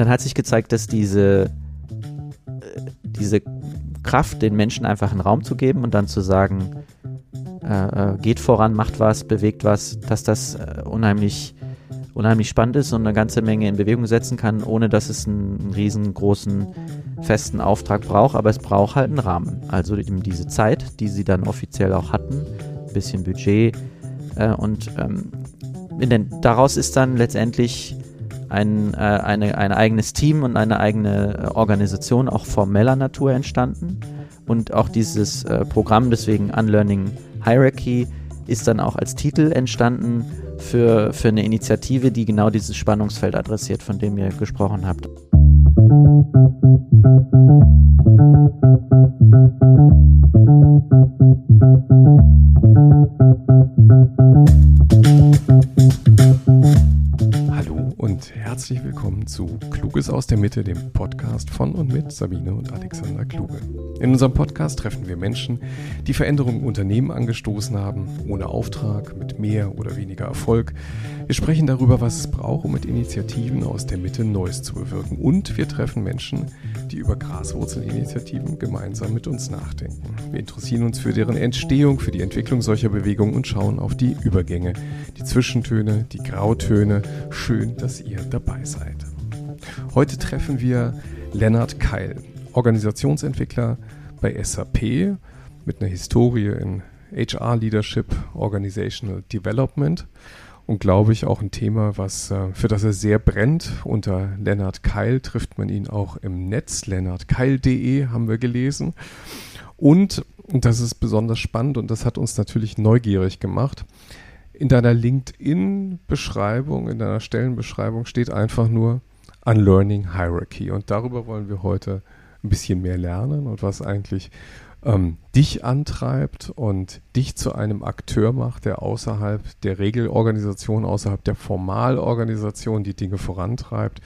dann hat sich gezeigt, dass diese, äh, diese Kraft, den Menschen einfach einen Raum zu geben und dann zu sagen, äh, äh geht voran, macht was, bewegt was, dass das äh, unheimlich, unheimlich spannend ist und eine ganze Menge in Bewegung setzen kann, ohne dass es einen, einen riesengroßen festen Auftrag braucht, aber es braucht halt einen Rahmen. Also eben diese Zeit, die sie dann offiziell auch hatten, ein bisschen Budget äh, und ähm, den, daraus ist dann letztendlich ein, äh, eine, ein eigenes Team und eine eigene äh, Organisation auch formeller Natur entstanden. Und auch dieses äh, Programm, deswegen Unlearning Hierarchy, ist dann auch als Titel entstanden für, für eine Initiative, die genau dieses Spannungsfeld adressiert, von dem ihr gesprochen habt. Herzlich willkommen zu Kluges aus der Mitte, dem Podcast von und mit Sabine und Alexander Kluge. In unserem Podcast treffen wir Menschen, die Veränderungen im Unternehmen angestoßen haben, ohne Auftrag, mit mehr oder weniger Erfolg. Wir sprechen darüber, was es braucht, um mit Initiativen aus der Mitte Neues zu bewirken. Und wir treffen Menschen, die über Graswurzelinitiativen gemeinsam mit uns nachdenken. Wir interessieren uns für deren Entstehung, für die Entwicklung solcher Bewegungen und schauen auf die Übergänge, die Zwischentöne, die Grautöne. Schön, dass ihr dabei seid. Heute treffen wir Lennart Keil, Organisationsentwickler bei SAP mit einer Historie in HR Leadership, Organizational Development und glaube ich auch ein Thema, was äh, für das er sehr brennt. Unter Lennart Keil trifft man ihn auch im Netz. LennartKeil.de haben wir gelesen. Und, und das ist besonders spannend und das hat uns natürlich neugierig gemacht. In deiner LinkedIn-Beschreibung, in deiner Stellenbeschreibung steht einfach nur Unlearning Hierarchy. Und darüber wollen wir heute ein bisschen mehr lernen und was eigentlich ähm, dich antreibt und dich zu einem Akteur macht, der außerhalb der Regelorganisation, außerhalb der Formalorganisation die Dinge vorantreibt.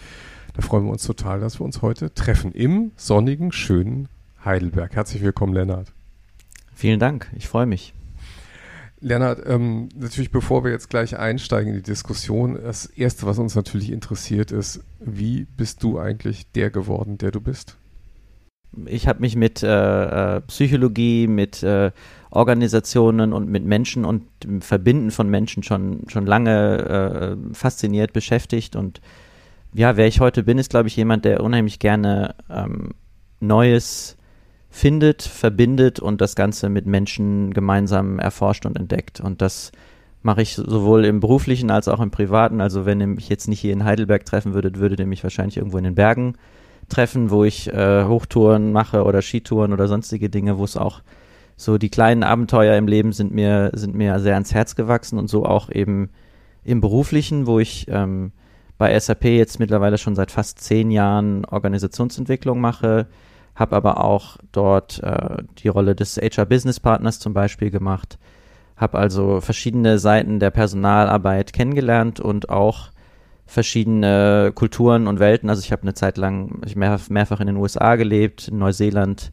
Da freuen wir uns total, dass wir uns heute treffen im sonnigen, schönen Heidelberg. Herzlich willkommen, Lennart. Vielen Dank, ich freue mich. Lennart, ähm, natürlich bevor wir jetzt gleich einsteigen in die Diskussion, das Erste, was uns natürlich interessiert, ist, wie bist du eigentlich der geworden, der du bist? Ich habe mich mit äh, äh, Psychologie, mit äh, Organisationen und mit Menschen und dem Verbinden von Menschen schon, schon lange äh, fasziniert, beschäftigt. Und ja, wer ich heute bin, ist, glaube ich, jemand, der unheimlich gerne ähm, Neues findet, verbindet und das Ganze mit Menschen gemeinsam erforscht und entdeckt. Und das mache ich sowohl im beruflichen als auch im privaten. Also wenn ihr mich jetzt nicht hier in Heidelberg treffen würdet, würdet ihr mich wahrscheinlich irgendwo in den Bergen äh, Treffen, wo ich äh, Hochtouren mache oder Skitouren oder sonstige Dinge, wo es auch so die kleinen Abenteuer im Leben sind mir, sind mir sehr ans Herz gewachsen und so auch eben im Beruflichen, wo ich ähm, bei SAP jetzt mittlerweile schon seit fast zehn Jahren Organisationsentwicklung mache, habe aber auch dort äh, die Rolle des HR Business Partners zum Beispiel gemacht, habe also verschiedene Seiten der Personalarbeit kennengelernt und auch verschiedene Kulturen und Welten. Also ich habe eine Zeit lang, ich mehr, mehrfach in den USA gelebt, in Neuseeland,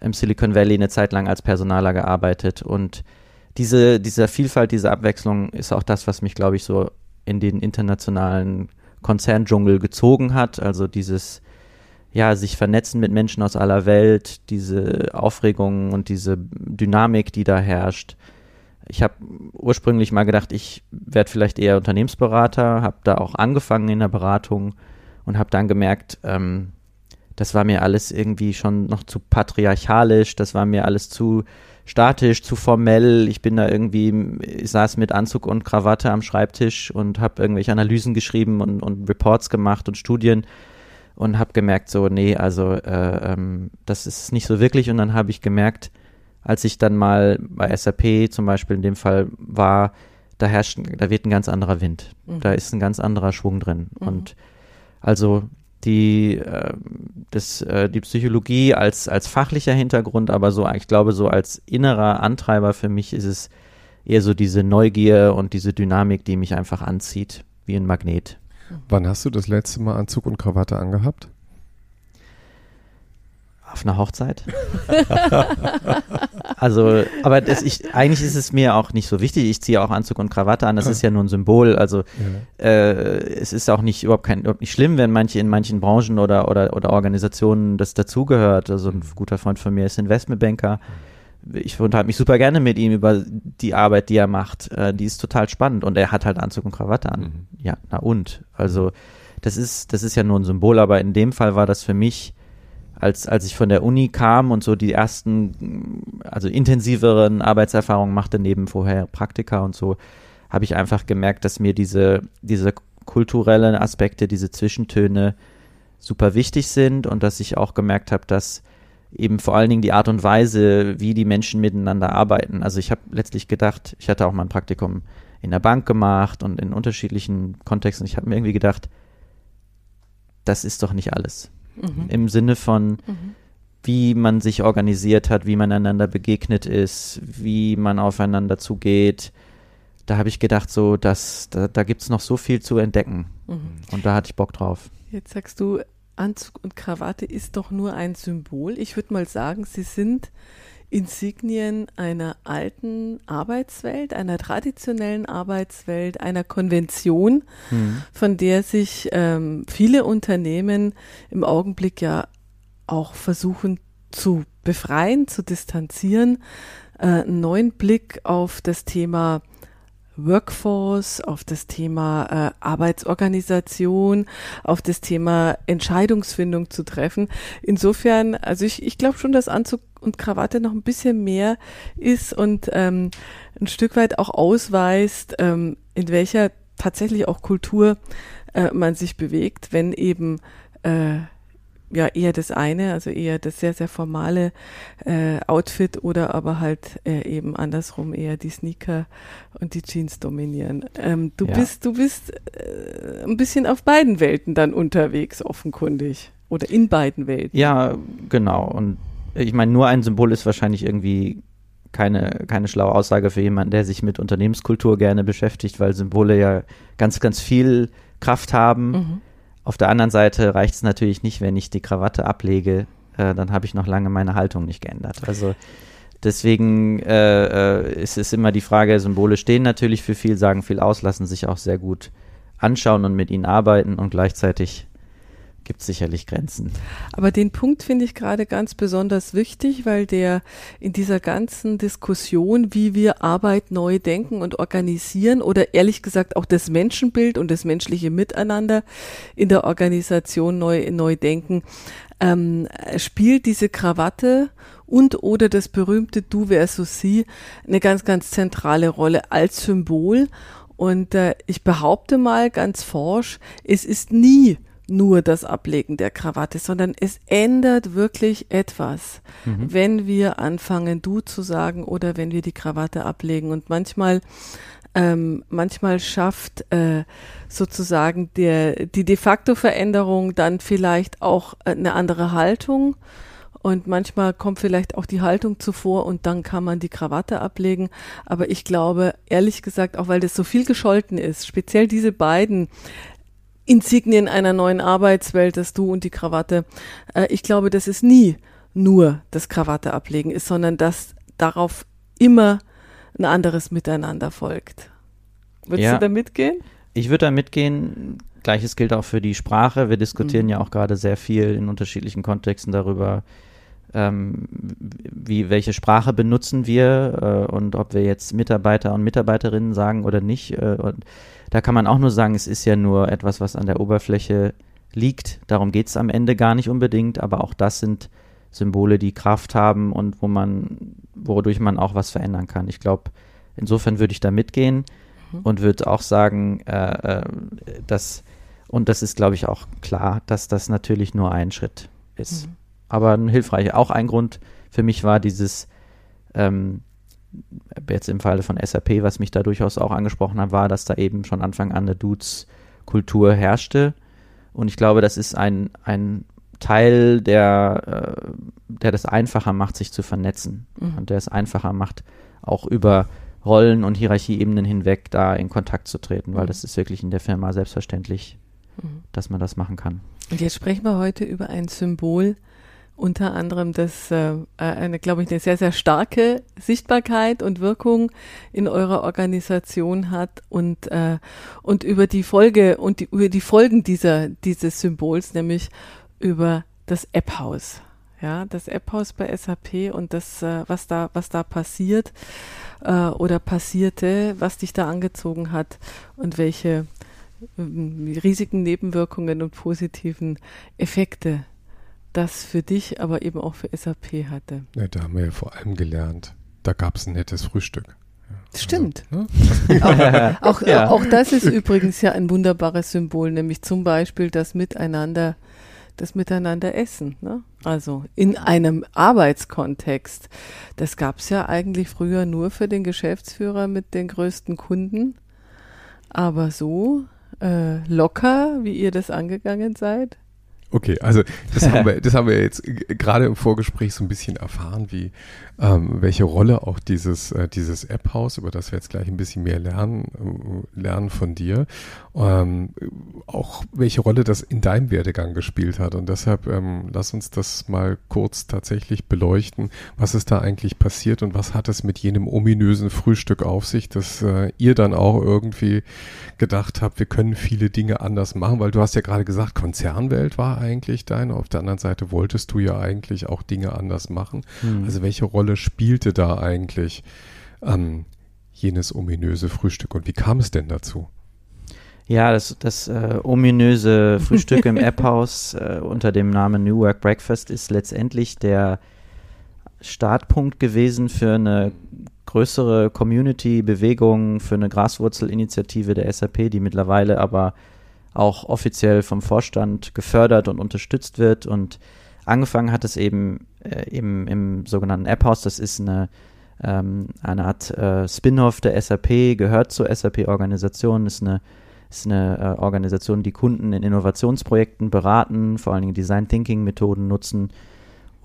im Silicon Valley eine Zeit lang als Personaler gearbeitet und diese, diese Vielfalt, diese Abwechslung ist auch das, was mich, glaube ich, so in den internationalen Konzerndschungel gezogen hat. Also dieses, ja, sich vernetzen mit Menschen aus aller Welt, diese Aufregung und diese Dynamik, die da herrscht, ich habe ursprünglich mal gedacht, ich werde vielleicht eher Unternehmensberater, habe da auch angefangen in der Beratung und habe dann gemerkt, ähm, das war mir alles irgendwie schon noch zu patriarchalisch, das war mir alles zu statisch, zu formell. Ich bin da irgendwie, ich saß mit Anzug und Krawatte am Schreibtisch und habe irgendwelche Analysen geschrieben und, und Reports gemacht und Studien und habe gemerkt, so, nee, also äh, ähm, das ist nicht so wirklich. Und dann habe ich gemerkt, als ich dann mal bei SAP zum Beispiel in dem Fall war, da herrscht, da wird ein ganz anderer Wind. Mhm. Da ist ein ganz anderer Schwung drin. Mhm. Und also die, äh, das, äh, die Psychologie als, als fachlicher Hintergrund, aber so, ich glaube, so als innerer Antreiber für mich ist es eher so diese Neugier und diese Dynamik, die mich einfach anzieht, wie ein Magnet. Wann hast du das letzte Mal Anzug und Krawatte angehabt? Auf einer Hochzeit. also, aber das, ich, eigentlich ist es mir auch nicht so wichtig. Ich ziehe auch Anzug und Krawatte an. Das ist ja nur ein Symbol. Also ja. äh, es ist auch nicht überhaupt kein überhaupt nicht schlimm, wenn manche in manchen Branchen oder oder oder Organisationen das dazugehört. Also ein guter Freund von mir ist Investmentbanker. Ich unterhalte mich super gerne mit ihm über die Arbeit, die er macht. Äh, die ist total spannend und er hat halt Anzug und Krawatte an. Mhm. Ja, na und also das ist das ist ja nur ein Symbol, aber in dem Fall war das für mich als, als ich von der Uni kam und so die ersten, also intensiveren Arbeitserfahrungen machte, neben vorher Praktika und so, habe ich einfach gemerkt, dass mir diese, diese kulturellen Aspekte, diese Zwischentöne super wichtig sind und dass ich auch gemerkt habe, dass eben vor allen Dingen die Art und Weise, wie die Menschen miteinander arbeiten. Also ich habe letztlich gedacht, ich hatte auch mal ein Praktikum in der Bank gemacht und in unterschiedlichen Kontexten. Ich habe mir irgendwie gedacht, das ist doch nicht alles mhm. im Sinne von, mhm. wie man sich organisiert hat, wie man einander begegnet ist, wie man aufeinander zugeht. Da habe ich gedacht, so, dass, da, da gibt es noch so viel zu entdecken. Mhm. Und da hatte ich Bock drauf. Jetzt sagst du, Anzug und Krawatte ist doch nur ein Symbol. Ich würde mal sagen, sie sind Insignien einer alten Arbeitswelt, einer traditionellen Arbeitswelt, einer Konvention, mhm. von der sich ähm, viele Unternehmen im Augenblick ja auch versuchen zu befreien, zu distanzieren, äh, einen neuen Blick auf das Thema Workforce, auf das Thema äh, Arbeitsorganisation, auf das Thema Entscheidungsfindung zu treffen. Insofern, also ich, ich glaube schon, dass Anzug und Krawatte noch ein bisschen mehr ist und ähm, ein Stück weit auch ausweist, ähm, in welcher tatsächlich auch Kultur äh, man sich bewegt, wenn eben äh, ja eher das eine, also eher das sehr, sehr formale äh, Outfit oder aber halt äh, eben andersrum eher die Sneaker und die Jeans dominieren. Ähm, du ja. bist, du bist äh, ein bisschen auf beiden Welten dann unterwegs, offenkundig. Oder in beiden Welten. Ja, genau. Und ich meine, nur ein Symbol ist wahrscheinlich irgendwie keine, keine schlaue Aussage für jemanden, der sich mit Unternehmenskultur gerne beschäftigt, weil Symbole ja ganz, ganz viel Kraft haben. Mhm auf der anderen Seite reicht es natürlich nicht, wenn ich die Krawatte ablege, äh, dann habe ich noch lange meine Haltung nicht geändert. Also deswegen äh, äh, ist es immer die Frage, Symbole stehen natürlich für viel, sagen viel aus, lassen sich auch sehr gut anschauen und mit ihnen arbeiten und gleichzeitig gibt es sicherlich Grenzen. Aber den Punkt finde ich gerade ganz besonders wichtig, weil der in dieser ganzen Diskussion, wie wir Arbeit neu denken und organisieren oder ehrlich gesagt auch das Menschenbild und das menschliche Miteinander in der Organisation neu, neu denken, ähm, spielt diese Krawatte und oder das berühmte Du versus Sie eine ganz, ganz zentrale Rolle als Symbol. Und äh, ich behaupte mal ganz forsch, es ist nie nur das Ablegen der Krawatte, sondern es ändert wirklich etwas, mhm. wenn wir anfangen, du zu sagen oder wenn wir die Krawatte ablegen. Und manchmal, ähm, manchmal schafft äh, sozusagen der, die de facto Veränderung dann vielleicht auch äh, eine andere Haltung. Und manchmal kommt vielleicht auch die Haltung zuvor und dann kann man die Krawatte ablegen. Aber ich glaube, ehrlich gesagt, auch weil das so viel gescholten ist, speziell diese beiden Insignien einer neuen Arbeitswelt, das Du und die Krawatte. Äh, ich glaube, dass es nie nur das Krawatte ablegen ist, sondern dass darauf immer ein anderes Miteinander folgt. Würdest ja, du da mitgehen? Ich würde da mitgehen. Gleiches gilt auch für die Sprache. Wir diskutieren mhm. ja auch gerade sehr viel in unterschiedlichen Kontexten darüber, ähm, wie, welche Sprache benutzen wir äh, und ob wir jetzt Mitarbeiter und Mitarbeiterinnen sagen oder nicht. Äh, und da kann man auch nur sagen, es ist ja nur etwas, was an der Oberfläche liegt. Darum geht es am Ende gar nicht unbedingt, aber auch das sind Symbole, die Kraft haben und wo man, wodurch man auch was verändern kann. Ich glaube, insofern würde ich da mitgehen mhm. und würde auch sagen, äh, äh, dass, und das ist, glaube ich, auch klar, dass das natürlich nur ein Schritt ist. Mhm aber ein hilfreicher. Auch ein Grund für mich war dieses, ähm, jetzt im Falle von SAP, was mich da durchaus auch angesprochen hat, war, dass da eben schon Anfang an eine Dudes-Kultur herrschte. Und ich glaube, das ist ein, ein Teil, der, äh, der das einfacher macht, sich zu vernetzen. Mhm. Und der es einfacher macht, auch über Rollen- und Hierarchieebenen hinweg da in Kontakt zu treten, weil mhm. das ist wirklich in der Firma selbstverständlich, mhm. dass man das machen kann. Und jetzt sprechen wir heute über ein Symbol, unter anderem das äh, eine, glaube ich, eine sehr, sehr starke Sichtbarkeit und Wirkung in eurer Organisation hat und, äh, und über die Folge und die, über die Folgen dieser, dieses Symbols, nämlich über das App-Haus. Ja, das App-Haus bei SAP und das, äh, was da, was da passiert äh, oder passierte, was dich da angezogen hat und welche äh, Risiken, Nebenwirkungen und positiven Effekte das für dich, aber eben auch für SAP hatte. Ja, da haben wir ja vor allem gelernt, da gab es ein nettes Frühstück. Stimmt. Also, ne? auch, auch, ja. auch, das ist übrigens ja ein wunderbares Symbol, nämlich zum Beispiel das Miteinander, das Miteinander essen. Ne? Also in einem Arbeitskontext. Das gab es ja eigentlich früher nur für den Geschäftsführer mit den größten Kunden. Aber so äh, locker, wie ihr das angegangen seid, Okay, also das haben wir, das haben wir jetzt gerade im Vorgespräch so ein bisschen erfahren, wie ähm, welche Rolle auch dieses äh, dieses App-Haus, über das wir jetzt gleich ein bisschen mehr lernen äh, lernen von dir, ähm, auch welche Rolle das in deinem Werdegang gespielt hat. Und deshalb ähm, lass uns das mal kurz tatsächlich beleuchten, was ist da eigentlich passiert und was hat es mit jenem ominösen Frühstück auf sich, dass äh, ihr dann auch irgendwie gedacht habt, wir können viele Dinge anders machen, weil du hast ja gerade gesagt, Konzernwelt war eigentlich deine. Auf der anderen Seite wolltest du ja eigentlich auch Dinge anders machen. Hm. Also welche Rolle spielte da eigentlich ähm, jenes ominöse Frühstück und wie kam es denn dazu? Ja, das, das äh, ominöse Frühstück im App-Haus äh, unter dem Namen New Work Breakfast ist letztendlich der Startpunkt gewesen für eine größere Community-Bewegung, für eine Graswurzelinitiative der SAP, die mittlerweile aber auch offiziell vom Vorstand gefördert und unterstützt wird. Und angefangen hat es eben äh, im, im sogenannten App-Haus. Das ist eine, ähm, eine Art äh, Spin-off der SAP, gehört zur SAP-Organisation, ist eine, ist eine äh, Organisation, die Kunden in Innovationsprojekten beraten, vor allen Dingen Design Thinking-Methoden nutzen.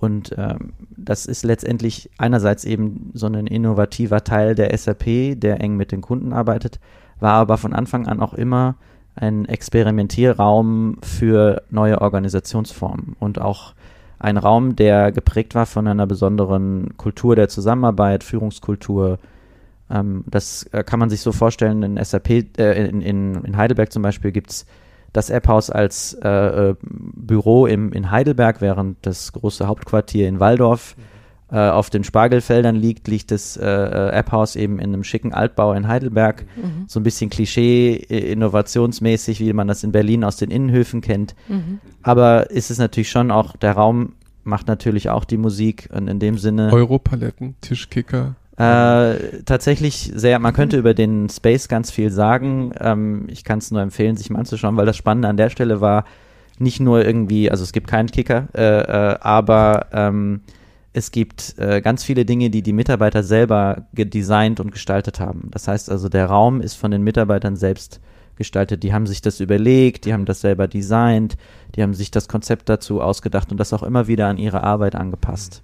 Und ähm, das ist letztendlich einerseits eben so ein innovativer Teil der SAP, der eng mit den Kunden arbeitet, war aber von Anfang an auch immer ein Experimentierraum für neue Organisationsformen und auch ein Raum, der geprägt war von einer besonderen Kultur der Zusammenarbeit, Führungskultur. Ähm, das äh, kann man sich so vorstellen, in SAP, äh, in, in, in Heidelberg zum Beispiel gibt es das App-Haus als äh, äh, Büro im, in Heidelberg, während das große Hauptquartier in Waldorf mhm äh, auf den Spargelfeldern liegt, liegt das äh, äh, App-Haus eben in einem schicken Altbau in Heidelberg. Mhm. So ein bisschen Klischee, innovationsmäßig, wie man das in Berlin aus den Innenhöfen kennt. Mhm. Aber ist es natürlich schon auch, der Raum macht natürlich auch die Musik und in dem Sinne. Europaletten, Tischkicker. Äh, tatsächlich sehr, man könnte über den Space ganz viel sagen. Ähm, ich kann es nur empfehlen, sich mal anzuschauen, weil das Spannende an der Stelle war, nicht nur irgendwie, also es gibt keinen Kicker, äh, äh, aber ähm, es gibt äh, ganz viele Dinge, die die Mitarbeiter selber gedesignt und gestaltet haben. Das heißt also, der Raum ist von den Mitarbeitern selbst gestaltet. Die haben sich das überlegt, die haben das selber designt, die haben sich das Konzept dazu ausgedacht und das auch immer wieder an ihre Arbeit angepasst.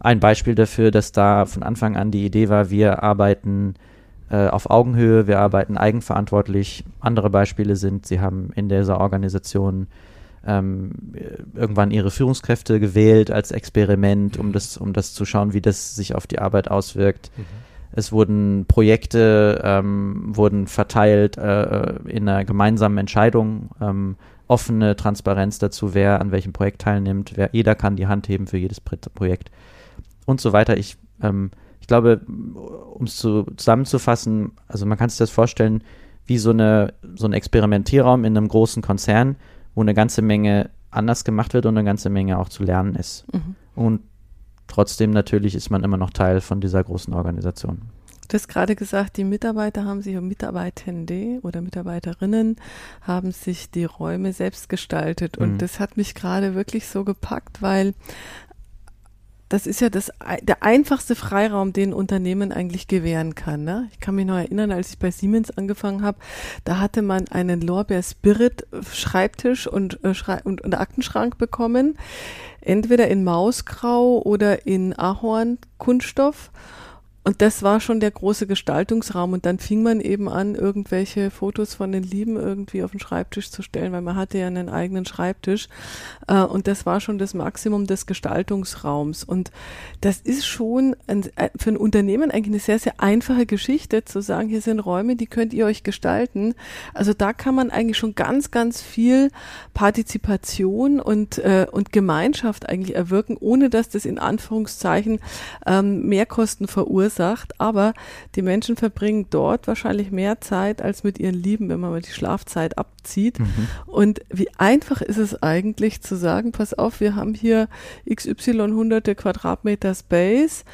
Ein Beispiel dafür, dass da von Anfang an die Idee war, wir arbeiten äh, auf Augenhöhe, wir arbeiten eigenverantwortlich. Andere Beispiele sind, sie haben in dieser Organisation ähm, irgendwann ihre Führungskräfte gewählt als Experiment, um das, um das zu schauen, wie das sich auf die Arbeit auswirkt. Mhm. Es wurden Projekte ähm, wurden verteilt äh, in einer gemeinsamen Entscheidung, ähm, offene Transparenz dazu, wer an welchem Projekt teilnimmt, wer jeder kann die Hand heben für jedes Projekt und so weiter. Ich, ähm, ich glaube, um es zu, zusammenzufassen, also man kann sich das vorstellen wie so eine so ein Experimentierraum in einem großen Konzern, wo eine ganze Menge anders gemacht wird und eine ganze Menge auch zu lernen ist. Mhm. Und trotzdem natürlich ist man immer noch Teil von dieser großen Organisation. Du hast gerade gesagt, die Mitarbeiter haben sich, Mitarbeitende oder Mitarbeiterinnen haben sich die Räume selbst gestaltet. Und mhm. das hat mich gerade wirklich so gepackt, weil das ist ja das, der einfachste Freiraum, den Unternehmen eigentlich gewähren kann. Ne? Ich kann mich noch erinnern, als ich bei Siemens angefangen habe, da hatte man einen Lorbeer Spirit Schreibtisch und, äh, und, und Aktenschrank bekommen, entweder in Mausgrau oder in Ahorn Kunststoff. Und das war schon der große Gestaltungsraum. Und dann fing man eben an, irgendwelche Fotos von den Lieben irgendwie auf den Schreibtisch zu stellen, weil man hatte ja einen eigenen Schreibtisch. Äh, und das war schon das Maximum des Gestaltungsraums. Und das ist schon ein, äh, für ein Unternehmen eigentlich eine sehr, sehr einfache Geschichte, zu sagen, hier sind Räume, die könnt ihr euch gestalten. Also da kann man eigentlich schon ganz, ganz viel Partizipation und, äh, und Gemeinschaft eigentlich erwirken, ohne dass das in Anführungszeichen ähm, Mehrkosten verursacht verursacht, aber die Menschen verbringen dort wahrscheinlich mehr Zeit als mit ihren Lieben, wenn man mal die Schlafzeit abzieht. Mhm. Und wie einfach ist es eigentlich zu sagen, pass auf, wir haben hier XY hunderte Quadratmeter Space,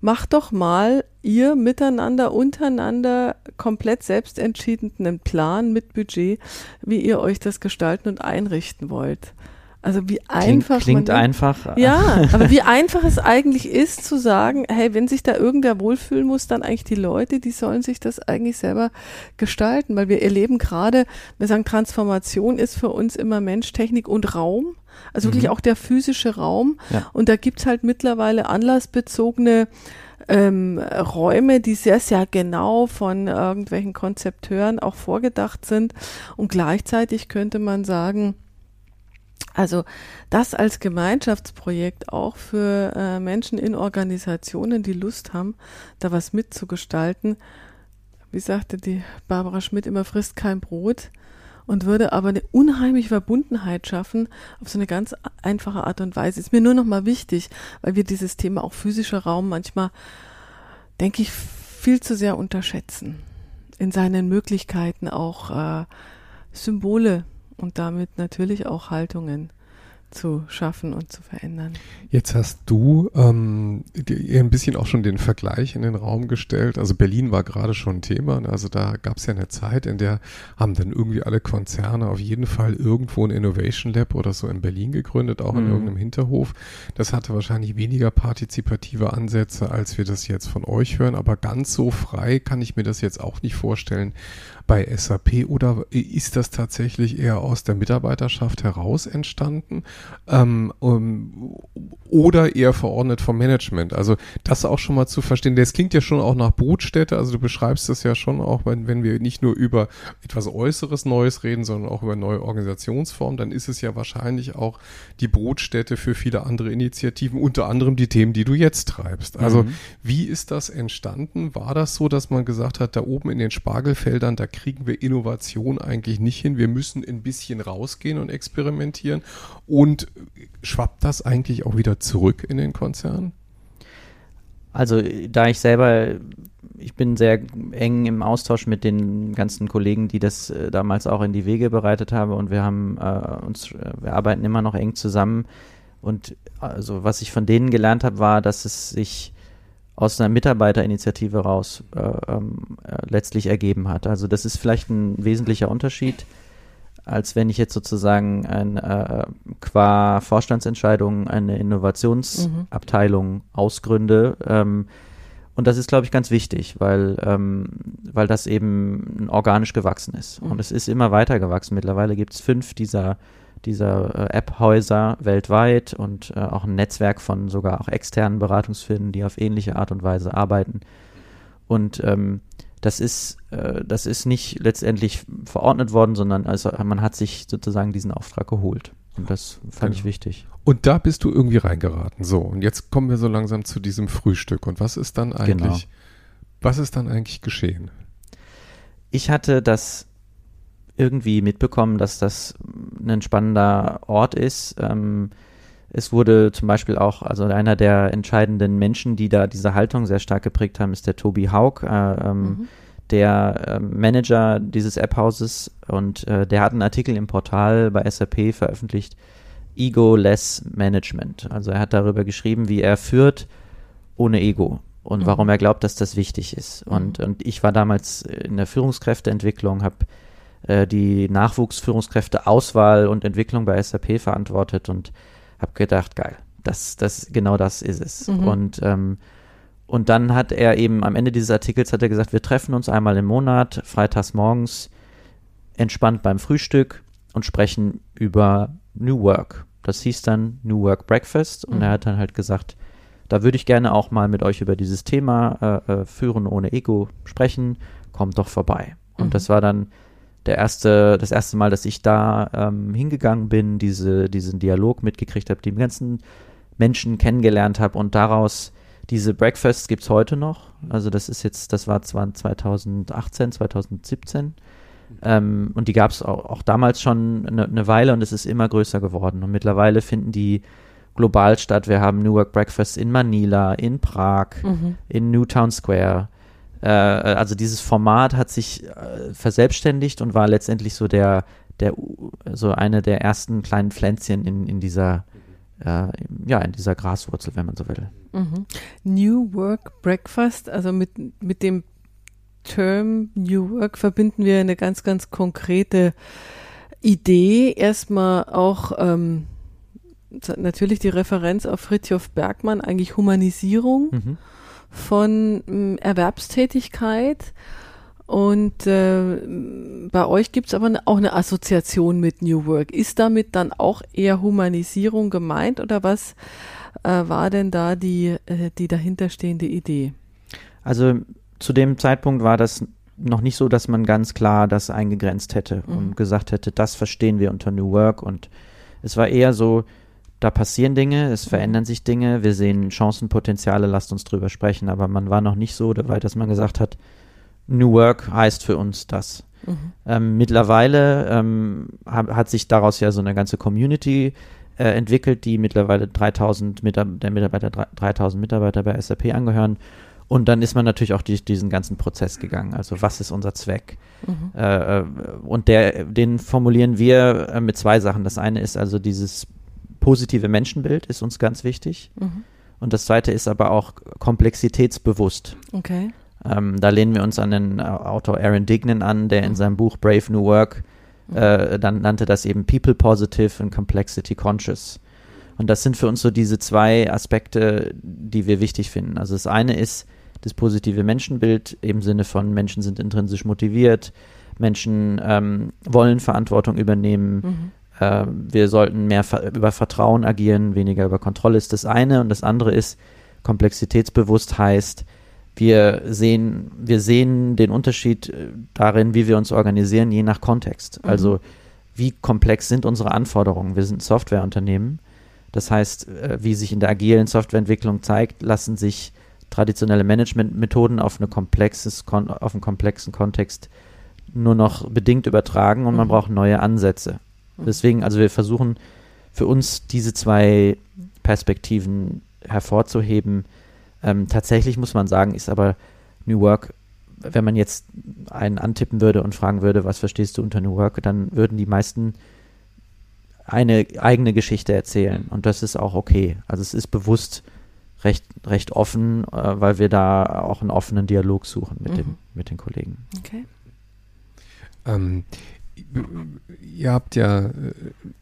macht doch mal ihr miteinander, untereinander komplett selbst entschieden einen Plan mit Budget, wie ihr euch das gestalten und einrichten wollt. Also wie einfach. Klingt, klingt einfach. Ja, aber wie einfach es eigentlich ist zu sagen, hey, wenn sich da irgendwer wohlfühlen muss, dann eigentlich die Leute, die sollen sich das eigentlich selber gestalten, weil wir erleben gerade, wir sagen, Transformation ist für uns immer Mensch, Technik und Raum. Also wirklich mhm. auch der physische Raum. Ja. Und da gibt's halt mittlerweile anlassbezogene ähm, Räume, die sehr, sehr genau von irgendwelchen Konzepteuren auch vorgedacht sind. Und gleichzeitig könnte man sagen, also das als Gemeinschaftsprojekt auch für äh, Menschen in Organisationen, die Lust haben, da was mitzugestalten. Wie sagte die Barbara Schmidt immer, frisst kein Brot und würde aber eine unheimliche Verbundenheit schaffen auf so eine ganz einfache Art und Weise. Ist mir nur noch mal wichtig, weil wir dieses Thema auch physischer Raum manchmal, denke ich, viel zu sehr unterschätzen. In seinen Möglichkeiten auch äh, Symbole und damit natürlich auch Haltungen zu schaffen und zu verändern. Jetzt hast du ähm, dir ein bisschen auch schon den Vergleich in den Raum gestellt. Also Berlin war gerade schon ein Thema. Ne? Also da gab es ja eine Zeit, in der haben dann irgendwie alle Konzerne auf jeden Fall irgendwo ein Innovation Lab oder so in Berlin gegründet, auch mhm. in irgendeinem Hinterhof. Das hatte wahrscheinlich weniger partizipative Ansätze, als wir das jetzt von euch hören. Aber ganz so frei kann ich mir das jetzt auch nicht vorstellen bei SAP oder ist das tatsächlich eher aus der Mitarbeiterschaft heraus entstanden ähm, um, oder eher verordnet vom Management? Also das auch schon mal zu verstehen. Das klingt ja schon auch nach Brutstätte, also du beschreibst das ja schon auch, wenn, wenn wir nicht nur über etwas Äußeres Neues reden, sondern auch über neue Organisationsformen, dann ist es ja wahrscheinlich auch die Brutstätte für viele andere Initiativen, unter anderem die Themen, die du jetzt treibst. Also mhm. wie ist das entstanden? War das so, dass man gesagt hat, da oben in den Spargelfeldern, da kriegen wir Innovation eigentlich nicht hin. Wir müssen ein bisschen rausgehen und experimentieren. Und schwappt das eigentlich auch wieder zurück in den Konzern? Also da ich selber, ich bin sehr eng im Austausch mit den ganzen Kollegen, die das äh, damals auch in die Wege bereitet haben und wir haben äh, uns, äh, wir arbeiten immer noch eng zusammen. Und also was ich von denen gelernt habe, war, dass es sich aus einer Mitarbeiterinitiative raus äh, ähm, äh, letztlich ergeben hat. Also das ist vielleicht ein wesentlicher Unterschied, als wenn ich jetzt sozusagen ein, äh, qua Vorstandsentscheidung eine Innovationsabteilung mhm. ausgründe. Ähm, und das ist, glaube ich, ganz wichtig, weil, ähm, weil das eben organisch gewachsen ist. Mhm. Und es ist immer weiter gewachsen. Mittlerweile gibt es fünf dieser dieser äh, App-Häuser weltweit und äh, auch ein Netzwerk von sogar auch externen Beratungsfirmen, die auf ähnliche Art und Weise arbeiten. Und ähm, das ist, äh, das ist nicht letztendlich verordnet worden, sondern also man hat sich sozusagen diesen Auftrag geholt. Und das fand genau. ich wichtig. Und da bist du irgendwie reingeraten. So, und jetzt kommen wir so langsam zu diesem Frühstück. Und was ist dann eigentlich, genau. was ist dann eigentlich geschehen? Ich hatte das irgendwie mitbekommen, dass das ein spannender Ort ist. Ähm, es wurde zum Beispiel auch, also einer der entscheidenden Menschen, die da diese Haltung sehr stark geprägt haben, ist der Tobi Haug, äh, ähm, mhm. der äh, Manager dieses App-Hauses und äh, der hat einen Artikel im Portal bei SAP veröffentlicht, Ego-Less Management. Also er hat darüber geschrieben, wie er führt ohne Ego und mhm. warum er glaubt, dass das wichtig ist. Mhm. Und, und ich war damals in der Führungskräfteentwicklung, habe äh, die Nachwuchsführungskräfte Auswahl und Entwicklung bei SAP verantwortet und habe gedacht, geil, das, das, genau das ist es. Mhm. Und, ähm, und dann hat er eben am Ende dieses Artikels hat er gesagt, wir treffen uns einmal im Monat, freitags morgens, entspannt beim Frühstück und sprechen über New Work. Das hieß dann New Work Breakfast und mhm. er hat dann halt gesagt, da würde ich gerne auch mal mit euch über dieses Thema äh, äh, Führen ohne Ego sprechen. Kommt doch vorbei. Und Mhm. das war dann der erste, das erste Mal, dass ich da ähm, hingegangen bin, diese, diesen Dialog mitgekriegt habe, die ganzen Menschen kennengelernt habe und daraus diese Breakfasts gibt es heute noch. Also das ist jetzt, das war zwar 2018, 2017. Ähm, und die gab es auch, auch damals schon eine, eine Weile und es ist immer größer geworden. Und mittlerweile finden die global statt. Wir haben Newark Breakfast in Manila, in Prag, Mhm. in Newtown Square. Äh, also dieses Format hat sich äh, verselbstständigt und war letztendlich so der, der so eine der ersten kleinen Pflänzchen in, in dieser äh, ja, in dieser Graswurzel, wenn man so will. Mhm. New Work Breakfast, also mit, mit dem Term New Work verbinden wir eine ganz, ganz konkrete Idee. Erstmal auch ähm, natürlich die Referenz auf Fritjof Bergmann, eigentlich Humanisierung Mhm. Von ähm, Erwerbstätigkeit. Und äh, bei euch gibt es aber ne, auch eine Assoziation mit New Work. Ist damit dann auch eher Humanisierung gemeint oder was äh, war denn da die, äh, die dahinterstehende Idee? Also zu dem Zeitpunkt war das noch nicht so, dass man ganz klar das eingegrenzt hätte Mhm. und gesagt hätte, das verstehen wir unter New Work. Und es war eher so, da passieren Dinge, es verändern sich Dinge, wir sehen Chancenpotenziale, lasst uns drüber sprechen. Aber man war noch nicht so dabei, dass man gesagt hat, New Work heißt für uns das. Mhm. Ähm, mittlerweile ähm, hat, hat sich daraus ja so eine ganze Community äh, entwickelt, die mittlerweile 3000 Mitab der Mitarbeiter, 3000 Mitarbeiter bei SAP angehören. Und dann ist man natürlich auch durch diesen ganzen Prozess gegangen. Also was ist unser Zweck? Mhm. Äh, äh, und der, den formulieren wir äh, mit zwei Sachen. Das eine ist also dieses positive Menschenbild ist uns ganz wichtig. Mhm. Und das zweite ist aber auch komplexitätsbewusst. Okay. Ähm, da lehnen wir uns an den äh, Autor Aaron Dignan an, der in seinem Buch Brave New Work äh, dann nannte das eben People Positive und Complexity Conscious. Und das sind für uns so diese zwei Aspekte, die wir wichtig finden. Also das eine ist das positive Menschenbild im Sinne von Menschen sind intrinsisch motiviert, Menschen ähm, wollen Verantwortung übernehmen, Mhm. Äh, wir sollten mehr ver über Vertrauen agieren, weniger über Kontrolle ist das eine. Und das andere ist, komplexitätsbewusst heißt, wir sehen, wir sehen den Unterschied äh, darin, wie wir uns organisieren, je nach Kontext. Mhm. Also wie komplex sind unsere Anforderungen? Wir sind ein Softwareunternehmen. Das heißt, äh, wie sich in der agilen Softwareentwicklung zeigt, lassen sich traditionelle Managementmethoden auf, eine komplexes, auf einen komplexen Kontext nur noch bedingt übertragen und man Mhm. braucht neue Ansätze. Mhm. Deswegen, also wir versuchen für uns diese zwei Perspektiven hervorzuheben. Ähm, tatsächlich muss man sagen, ist aber New Work, wenn man jetzt einen antippen würde und fragen würde, was verstehst du unter New Work, dann würden die meisten eine eigene Geschichte erzählen und das ist auch okay. Also es ist bewusst recht, recht offen, äh, weil wir da auch einen offenen Dialog suchen mit, dem, Mhm. mit den Kollegen. Okay. Ähm, ihr habt ja äh,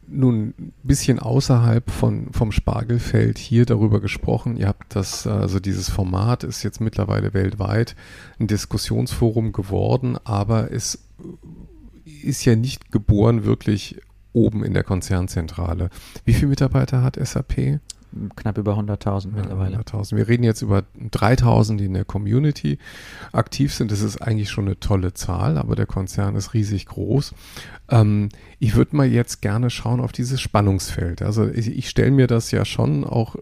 nun ein bisschen außerhalb von, vom Spargelfeld hier darüber gesprochen. Ihr habt das, also dieses Format ist jetzt mittlerweile weltweit ein Diskussionsforum geworden, aber es ist ja nicht geboren wirklich oben in der Konzernzentrale. Wie viele Mitarbeiter hat SAP? Knapp über 100.000 mittlerweile. 100.000. Wir reden jetzt über 3.000, die in der Community aktiv sind. Das ist eigentlich schon eine tolle Zahl, aber der Konzern ist riesig groß. Ähm, ich würde mal jetzt gerne schauen auf dieses Spannungsfeld. Also ich, ich stelle mir das ja schon auch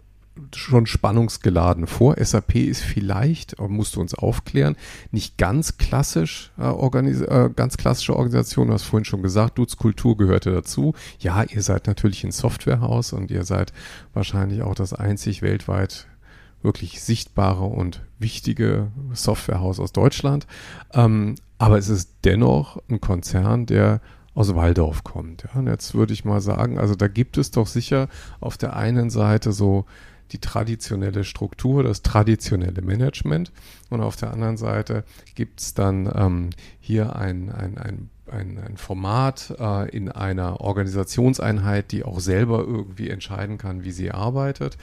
schon spannungsgeladen vor. SAP ist vielleicht, aber musst du uns aufklären, nicht ganz klassisch, äh, organis äh, ganz klassische Organisation. Du hast vorhin schon gesagt, Dudes Kultur gehörte dazu. Ja, ihr seid natürlich ein Softwarehaus und ihr seid wahrscheinlich auch das einzig weltweit wirklich sichtbare und wichtige Softwarehaus aus Deutschland. Ähm, aber es ist dennoch ein Konzern, der aus Waldorf kommt. Ja, und jetzt würde ich mal sagen, also da gibt es doch sicher auf der einen Seite so die traditionelle Struktur, das traditionelle Management und auf der anderen Seite gibt es dann ähm, hier ein, ein, ein, ein, ein Format äh, in einer Organisationseinheit, die auch selber irgendwie entscheiden kann, wie sie arbeitet.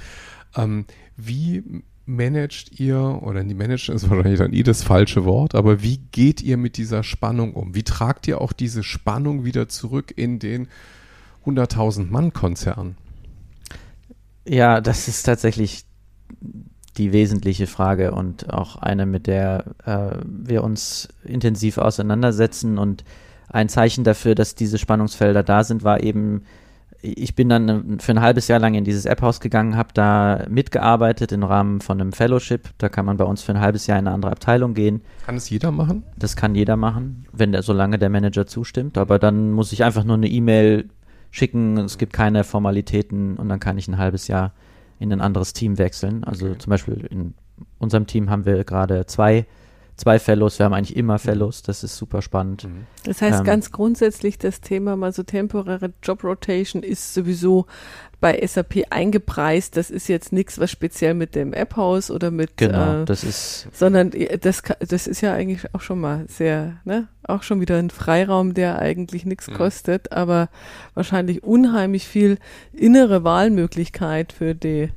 Ähm, wie managt ihr, oder die managen ist wahrscheinlich dann eh das falsche Wort, aber wie geht ihr mit dieser Spannung um? Wie tragt ihr auch diese Spannung wieder zurück in den 100.000 Mann Konzern? Ja, das ist tatsächlich die wesentliche Frage und auch eine, mit der äh, wir uns intensiv auseinandersetzen. Und ein Zeichen dafür, dass diese Spannungsfelder da sind, war eben, ich bin dann für ein halbes Jahr lang in dieses App-Haus gegangen, habe da mitgearbeitet im Rahmen von einem Fellowship. Da kann man bei uns für ein halbes Jahr in eine andere Abteilung gehen. Kann es jeder machen? Das kann jeder machen, wenn der, solange der Manager zustimmt. Aber dann muss ich einfach nur eine E-Mail schicken, es gibt keine Formalitäten und dann kann ich ein halbes Jahr in ein anderes Team wechseln. Also Okay. zum Beispiel in unserem Team haben wir gerade zwei, zwei Fellows, wir haben eigentlich immer Fellows, das ist super spannend. Mhm. Das heißt Ähm, ganz grundsätzlich, das Thema mal so temporäre Job Rotation ist sowieso bei SAP eingepreist. Das ist jetzt nichts, was speziell mit dem App-Haus oder mit, Genau, äh, das ist sondern äh, das, das ist ja eigentlich auch schon mal sehr, ne, auch schon wieder ein Freiraum, der eigentlich nichts Mhm. kostet, aber wahrscheinlich unheimlich viel innere Wahlmöglichkeit für die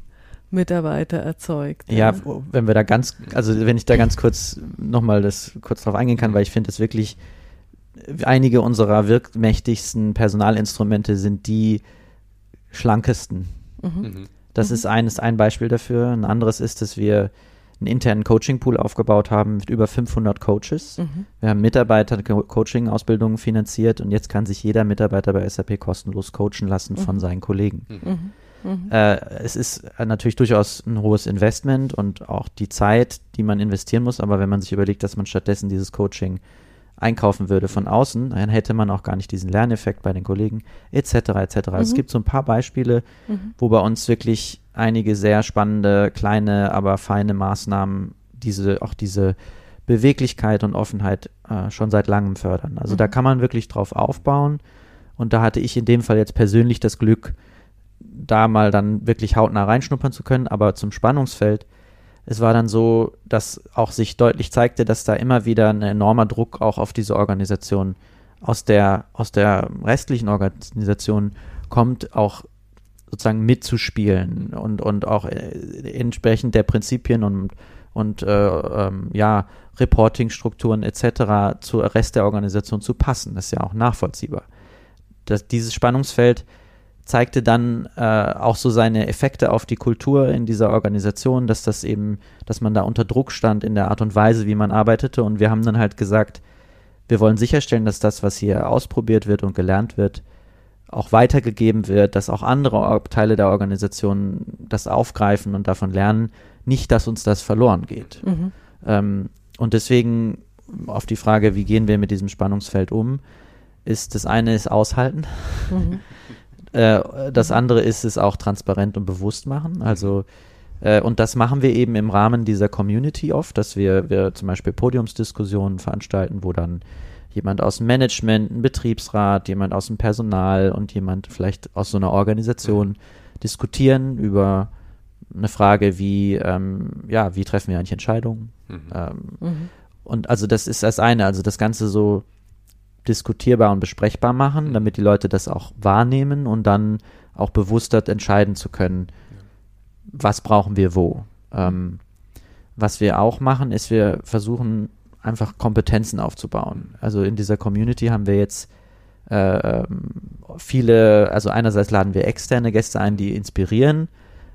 Mitarbeiter erzeugt. Ja, wenn wir da ganz, also wenn ich da ganz kurz nochmal das kurz drauf eingehen kann, weil ich finde es wirklich, einige unserer wirkmächtigsten Personalinstrumente sind die schlankesten. Mhm. Mhm. Das ist eines ein Beispiel dafür. Ein anderes ist, dass wir einen internen Coaching-Pool aufgebaut haben mit über 500 Coaches. Mhm. Wir haben Mitarbeiter-Coaching-Ausbildungen finanziert und jetzt kann sich jeder Mitarbeiter bei SAP kostenlos coachen lassen von Mhm. seinen Kollegen. Mhm. Mhm. Äh, es ist äh, natürlich durchaus ein hohes Investment und auch die Zeit, die man investieren muss, aber wenn man sich überlegt, dass man stattdessen dieses Coaching einkaufen würde von außen, dann hätte man auch gar nicht diesen Lerneffekt bei den Kollegen, etc. etc. Also Es Mhm. gibt so ein paar Beispiele, Mhm. wo bei uns wirklich einige sehr spannende, kleine, aber feine Maßnahmen diese, auch diese Beweglichkeit und Offenheit äh, schon seit langem fördern. Also da Mhm. kann man wirklich drauf aufbauen. Und da hatte ich in dem Fall jetzt persönlich das Glück, da mal dann wirklich hautnah reinschnuppern zu können, aber zum Spannungsfeld. Es war dann so, dass auch sich deutlich zeigte, dass da immer wieder ein enormer Druck auch auf diese Organisation aus der, aus der restlichen Organisation kommt, auch sozusagen mitzuspielen und, und auch äh, entsprechend der Prinzipien und, und äh, ähm, ja, Reportingstrukturen etc. zur Rest der Organisation zu passen. Das ist ja auch nachvollziehbar. Das, dieses Spannungsfeld zeigte dann äh, auch so seine Effekte auf die Kultur in dieser Organisation, dass das eben, dass man da unter Druck stand in der Art und Weise, wie man arbeitete. Und wir haben dann halt gesagt, wir wollen sicherstellen, dass das, was hier ausprobiert wird und gelernt wird, auch weitergegeben wird, dass auch andere Teile der Organisation das aufgreifen und davon lernen, nicht, dass uns das verloren geht. Mhm. Ähm, und deswegen auf die Frage, wie gehen wir mit diesem Spannungsfeld um, ist das eine ist aushalten, Mhm. äh, das andere ist es auch transparent und bewusst machen. Also äh, und das machen wir eben im Rahmen dieser Community oft, dass wir, wir zum Beispiel Podiumsdiskussionen veranstalten, wo dann jemand aus dem Management, ein Betriebsrat, jemand aus dem Personal und jemand vielleicht aus so einer Organisation diskutieren über eine Frage wie, ähm, ja, wie treffen wir eigentlich Entscheidungen? Mhm. Ähm, Mhm. und also das ist das eine, also das Ganze so diskutierbar und besprechbar machen, damit die Leute das auch wahrnehmen und dann auch bewusster entscheiden zu können, was brauchen wir wo. Ähm, was wir auch machen, ist, wir versuchen einfach Kompetenzen aufzubauen. Also in dieser Community haben wir jetzt äh, ähm, viele, also einerseits laden wir externe Gäste ein, die inspirieren,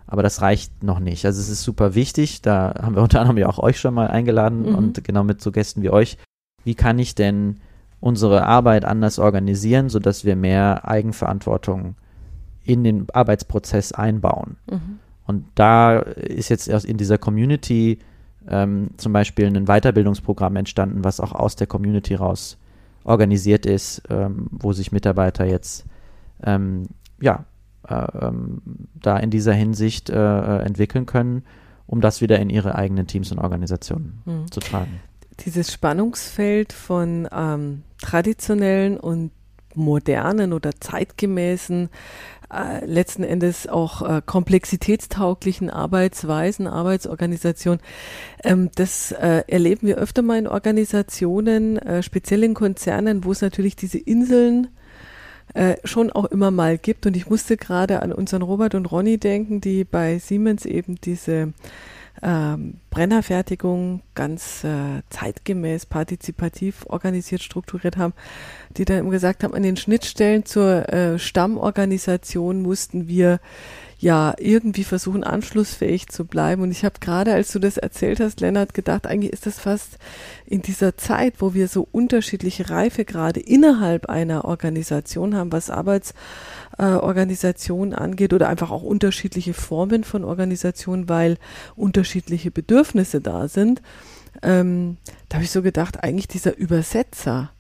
aber das reicht noch nicht. Also es ist super wichtig, da haben wir unter anderem ja auch euch schon mal eingeladen Mhm. und genau mit so Gästen wie euch. Wie kann ich denn unsere Arbeit anders organisieren, sodass wir mehr Eigenverantwortung in den Arbeitsprozess einbauen? Mhm. Und da ist jetzt in dieser Community ähm, zum Beispiel ein Weiterbildungsprogramm entstanden, was auch aus der Community raus organisiert ist, ähm, wo sich Mitarbeiter jetzt ähm, ja äh, ähm, da in dieser Hinsicht äh, äh, entwickeln können, um das wieder in ihre eigenen Teams und Organisationen Mhm. zu tragen. Dieses Spannungsfeld von ähm, traditionellen und modernen oder zeitgemäßen, äh, letzten Endes auch äh, komplexitätstauglichen Arbeitsweisen, Arbeitsorganisationen, ähm, das äh, erleben wir öfter mal in Organisationen, äh, speziell in Konzernen, wo es natürlich diese Inseln äh, schon auch immer mal gibt. Und ich musste gerade an unseren Robert und Ronny denken, die bei Siemens eben diese ähm, Brennerfertigung ganz äh, zeitgemäß, partizipativ organisiert, strukturiert haben, die dann gesagt haben, an den Schnittstellen zur äh, Stammorganisation mussten wir ja irgendwie versuchen, anschlussfähig zu bleiben. Und ich habe gerade, als du das erzählt hast, Lennart, gedacht, eigentlich ist das fast in dieser Zeit, wo wir so unterschiedliche Reifegrade innerhalb einer Organisation haben, was Arbeitsorganisationen äh, angeht oder einfach auch unterschiedliche Formen von Organisationen, weil unterschiedliche Bedürfnisse da sind. Ähm, da habe ich so gedacht, eigentlich dieser Übersetzer,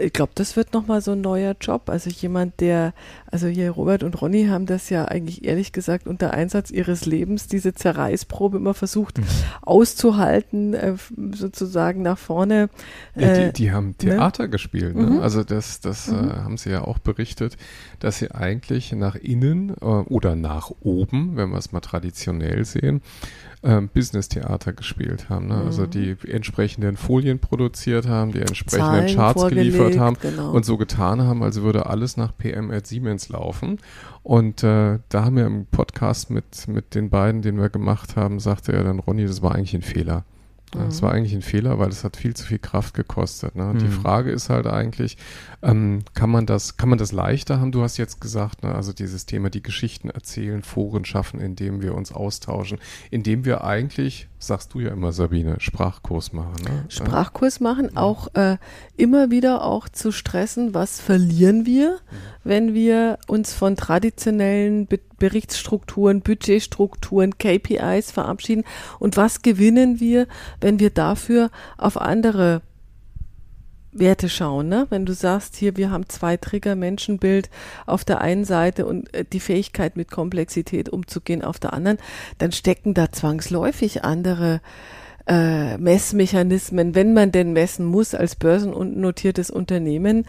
ich glaube, das wird nochmal so ein neuer Job. Also jemand, der, also hier Robert und Ronny haben das ja eigentlich ehrlich gesagt unter Einsatz ihres Lebens, diese Zerreißprobe immer versucht mhm. auszuhalten, äh, sozusagen nach vorne. Ja, die, äh, die, haben ne? Theater ne? gespielt. Ne? Mhm. Also das, das mhm. äh, haben sie ja auch berichtet, dass sie eigentlich nach innen äh, oder nach oben, wenn wir es mal traditionell sehen, Business-Theater gespielt haben. Ne? Also mhm. Also die entsprechenden Folien produziert haben, die entsprechenden Zahlen Charts geliefert haben genau. und so getan haben, als würde alles nach PM at Siemens laufen. Und äh, da haben wir im Podcast mit, mit den beiden, den wir gemacht haben, sagte er dann, Ronny, das war eigentlich ein Fehler. Das war eigentlich ein Fehler, weil es hat viel zu viel Kraft gekostet. Ne? Mhm. Die Frage ist halt eigentlich, ähm, kann man das, kann man das leichter haben? Du hast jetzt gesagt, ne, also dieses Thema, die Geschichten erzählen, Foren schaffen, indem wir uns austauschen, indem wir eigentlich, sagst du ja immer, Sabine, Sprachkurs machen. Ne? Sprachkurs machen, ja. auch äh, immer wieder auch zu stressen, was verlieren wir, mhm. wenn wir uns von traditionellen Be Berichtsstrukturen, Budgetstrukturen, KPIs verabschieden und was gewinnen wir, wenn wir dafür auf andere Werte schauen, ne? Wenn du sagst, hier, wir haben zwei Trigger, Menschenbild auf der einen Seite und äh, die Fähigkeit mit Komplexität umzugehen auf der anderen, dann stecken da zwangsläufig andere äh, Messmechanismen, wenn man denn messen muss als börsennotiertes Unternehmen,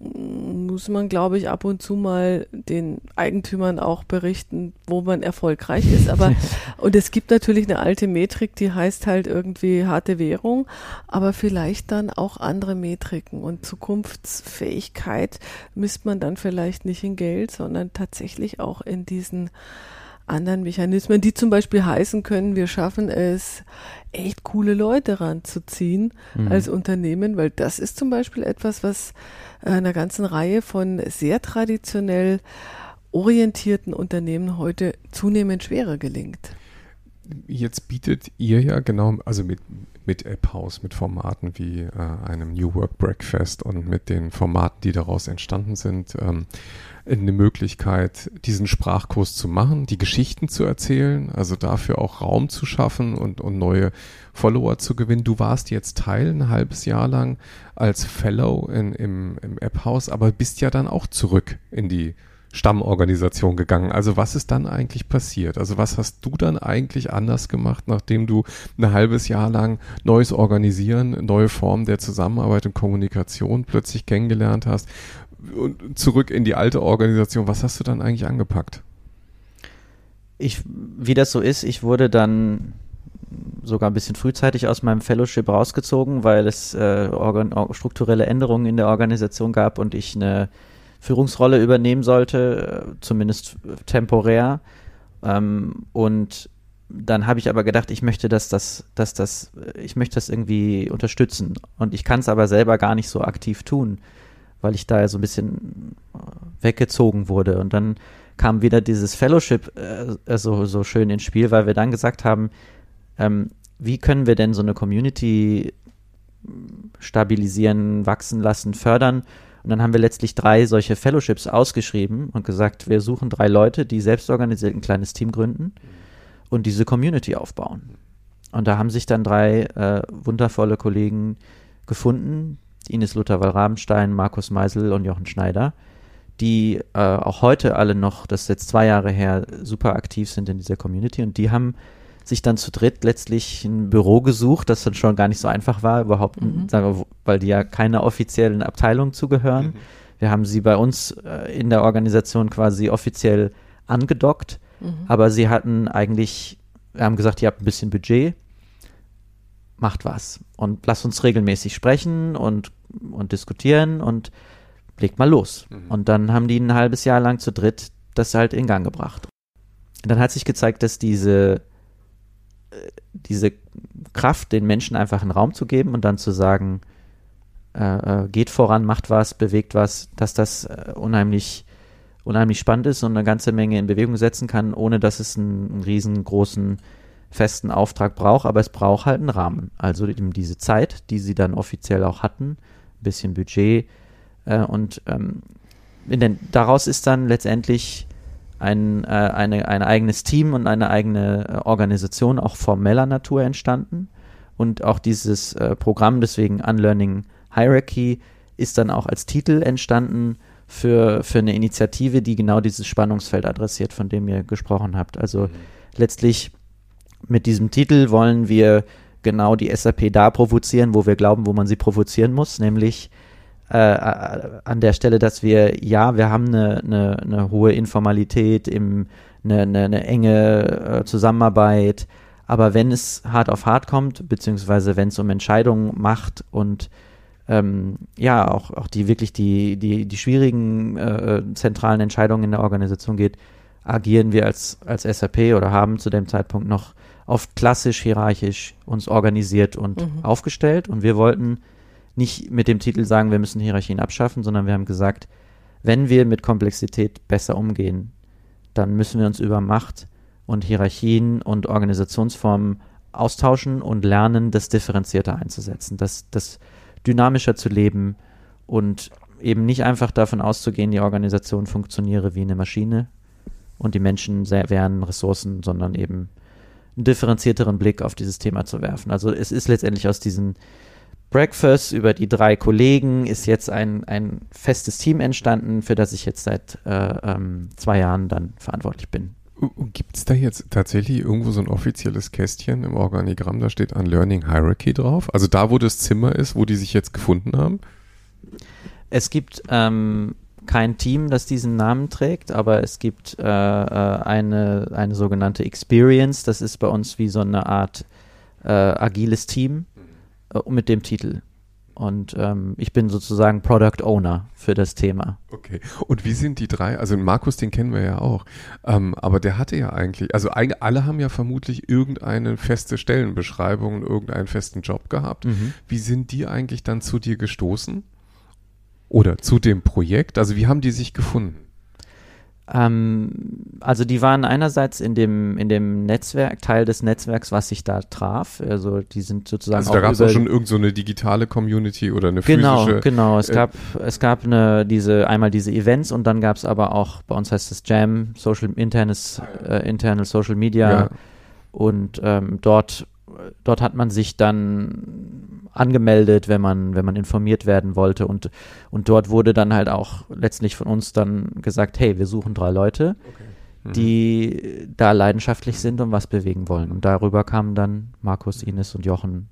muss man, glaube ich, ab und zu mal den Eigentümern auch berichten, wo man erfolgreich ist. Aber und es gibt natürlich eine alte Metrik, die heißt halt irgendwie harte Währung, aber vielleicht dann auch andere Metriken. Und Zukunftsfähigkeit misst man dann vielleicht nicht in Geld, sondern tatsächlich auch in diesen anderen Mechanismen, die zum Beispiel heißen können, wir schaffen es, echt coole Leute ranzuziehen mhm. als Unternehmen, weil das ist zum Beispiel etwas, was einer ganzen Reihe von sehr traditionell orientierten Unternehmen heute zunehmend schwerer gelingt. Jetzt bietet ihr ja genau, also mit, mit AppHouse, mit Formaten wie äh, einem New Work Breakfast und mit den Formaten, die daraus entstanden sind, ähm, eine Möglichkeit, diesen Sprachkurs zu machen, die Geschichten zu erzählen, also dafür auch Raum zu schaffen und, und neue Follower zu gewinnen. Du warst jetzt Teil ein halbes Jahr lang als Fellow in, im, im App-Haus, aber bist ja dann auch zurück in die Stammorganisation gegangen. Also was ist dann eigentlich passiert? Also was hast du dann eigentlich anders gemacht, nachdem du ein halbes Jahr lang neues Organisieren, neue Formen der Zusammenarbeit und Kommunikation plötzlich kennengelernt hast? Und zurück in die alte Organisation. Was hast du dann eigentlich angepackt? Ich, wie das so ist, ich wurde dann sogar ein bisschen frühzeitig aus meinem Fellowship rausgezogen, weil es äh, strukturelle Änderungen in der Organisation gab und ich eine Führungsrolle übernehmen sollte, äh, zumindest temporär. Ähm, und dann habe ich aber gedacht, ich möchte, dass das, dass das, ich möchte das irgendwie unterstützen. Und ich kann es aber selber gar nicht so aktiv tun weil ich da so ein bisschen äh, weggezogen wurde. Und dann kam wieder dieses Fellowship äh, so, so schön ins Spiel, weil wir dann gesagt haben, ähm, wie können wir denn so eine Community stabilisieren, wachsen lassen, fördern? Und dann haben wir letztlich drei solche Fellowships ausgeschrieben und gesagt, wir suchen drei Leute, die selbst organisiert ein kleines Team gründen und diese Community aufbauen. Und da haben sich dann drei äh, wundervolle Kollegen gefunden, Ines Luther-Wall-Rabenstein, Markus Meisel und Jochen Schneider, die äh, auch heute alle noch, das ist jetzt zwei Jahre her, super aktiv sind in dieser Community und die haben sich dann zu dritt letztlich ein Büro gesucht, das dann schon gar nicht so einfach war, überhaupt, mhm. sagen wir, weil die ja keiner offiziellen Abteilung zugehören. Mhm. Wir haben sie bei uns äh, in der Organisation quasi offiziell angedockt, mhm. aber sie hatten eigentlich, wir haben gesagt, ihr habt ein bisschen Budget, macht was und lasst uns regelmäßig sprechen und, und diskutieren und legt mal los. Mhm. Und dann haben die ein halbes Jahr lang zu dritt das halt in Gang gebracht. Und dann hat sich gezeigt, dass diese diese Kraft, den Menschen einfach einen Raum zu geben und dann zu sagen, äh, äh, geht voran, macht was, bewegt was, dass das äh, unheimlich, unheimlich spannend ist und eine ganze Menge in Bewegung setzen kann, ohne dass es einen, einen riesengroßen festen Auftrag braucht, aber es braucht halt einen Rahmen. Also eben diese Zeit, die sie dann offiziell auch hatten, ein bisschen Budget äh, und ähm, den, daraus ist dann letztendlich ein, äh, eine, ein eigenes Team und eine eigene äh, Organisation auch formeller Natur entstanden. Und auch dieses äh, Programm, deswegen Unlearning Hierarchy ist dann auch als Titel entstanden für, für eine Initiative, die genau dieses Spannungsfeld adressiert, von dem ihr gesprochen habt. Also mhm. letztlich mit diesem Titel wollen wir genau die SAP da provozieren, wo wir glauben, wo man sie provozieren muss, nämlich äh, an der Stelle, dass wir, ja, wir haben eine, eine, eine hohe Informalität, im, eine, eine, eine enge äh, Zusammenarbeit, aber wenn es hart auf hart kommt, beziehungsweise wenn es um Entscheidungen macht und ähm, ja, auch, auch die wirklich die, die, die schwierigen äh, zentralen Entscheidungen in der Organisation geht, agieren wir als, als SAP oder haben zu dem Zeitpunkt noch oft klassisch hierarchisch uns organisiert und mhm. aufgestellt. Und wir wollten nicht mit dem Titel sagen, wir müssen Hierarchien abschaffen, sondern wir haben gesagt, wenn wir mit Komplexität besser umgehen, dann müssen wir uns über Macht und Hierarchien und Organisationsformen austauschen und lernen, das differenzierter einzusetzen. Das, das dynamischer zu leben und eben nicht einfach davon auszugehen, die Organisation funktioniere wie eine Maschine und die Menschen wären Ressourcen, sondern eben einen differenzierteren Blick auf dieses Thema zu werfen. Also es ist letztendlich aus diesen Breakfast über die drei Kollegen ist jetzt ein, ein festes Team entstanden, für das ich jetzt seit äh, ähm, zwei Jahren dann verantwortlich bin. Gibt es da jetzt tatsächlich irgendwo so ein offizielles Kästchen im Organigramm, da steht an Learning Hierarchy drauf? Also da, wo das Zimmer ist, wo die sich jetzt gefunden haben? Es gibt ähm, kein Team, das diesen Namen trägt, aber es gibt äh, äh eine, eine sogenannte Experience. Das ist bei uns wie so eine Art äh, agiles Team äh, mit dem Titel. Und ähm, ich bin sozusagen Product Owner für das Thema. Okay. Und wie sind die drei? Also Markus, den kennen wir ja auch. Ähm, aber der hatte ja eigentlich, also alle haben ja vermutlich irgendeine feste Stellenbeschreibung, irgendeinen festen Job gehabt. Mhm. Wie sind die eigentlich dann zu dir gestoßen? Oder zu dem Projekt? Also wie haben die sich gefunden? Ähm, also die waren einerseits in dem, in dem Netzwerk, Teil des Netzwerks, was sich da traf. Also die sind sozusagen. Also da gab es auch schon irgendeine so digitale Community oder eine genau, physische. Genau, genau. Es äh, gab, es gab eine, diese, einmal diese Events und dann gab es aber auch, bei uns heißt es Jam, Social, internes, äh, internal Social Media. Ja. Und ähm, dort, dort hat man sich dann angemeldet, wenn man, wenn man informiert werden wollte. Und, und dort wurde dann halt auch letztlich von uns dann gesagt, hey, wir suchen drei Leute, okay. mhm. die da leidenschaftlich sind und was bewegen wollen. Und darüber kamen dann Markus, Ines und Jochen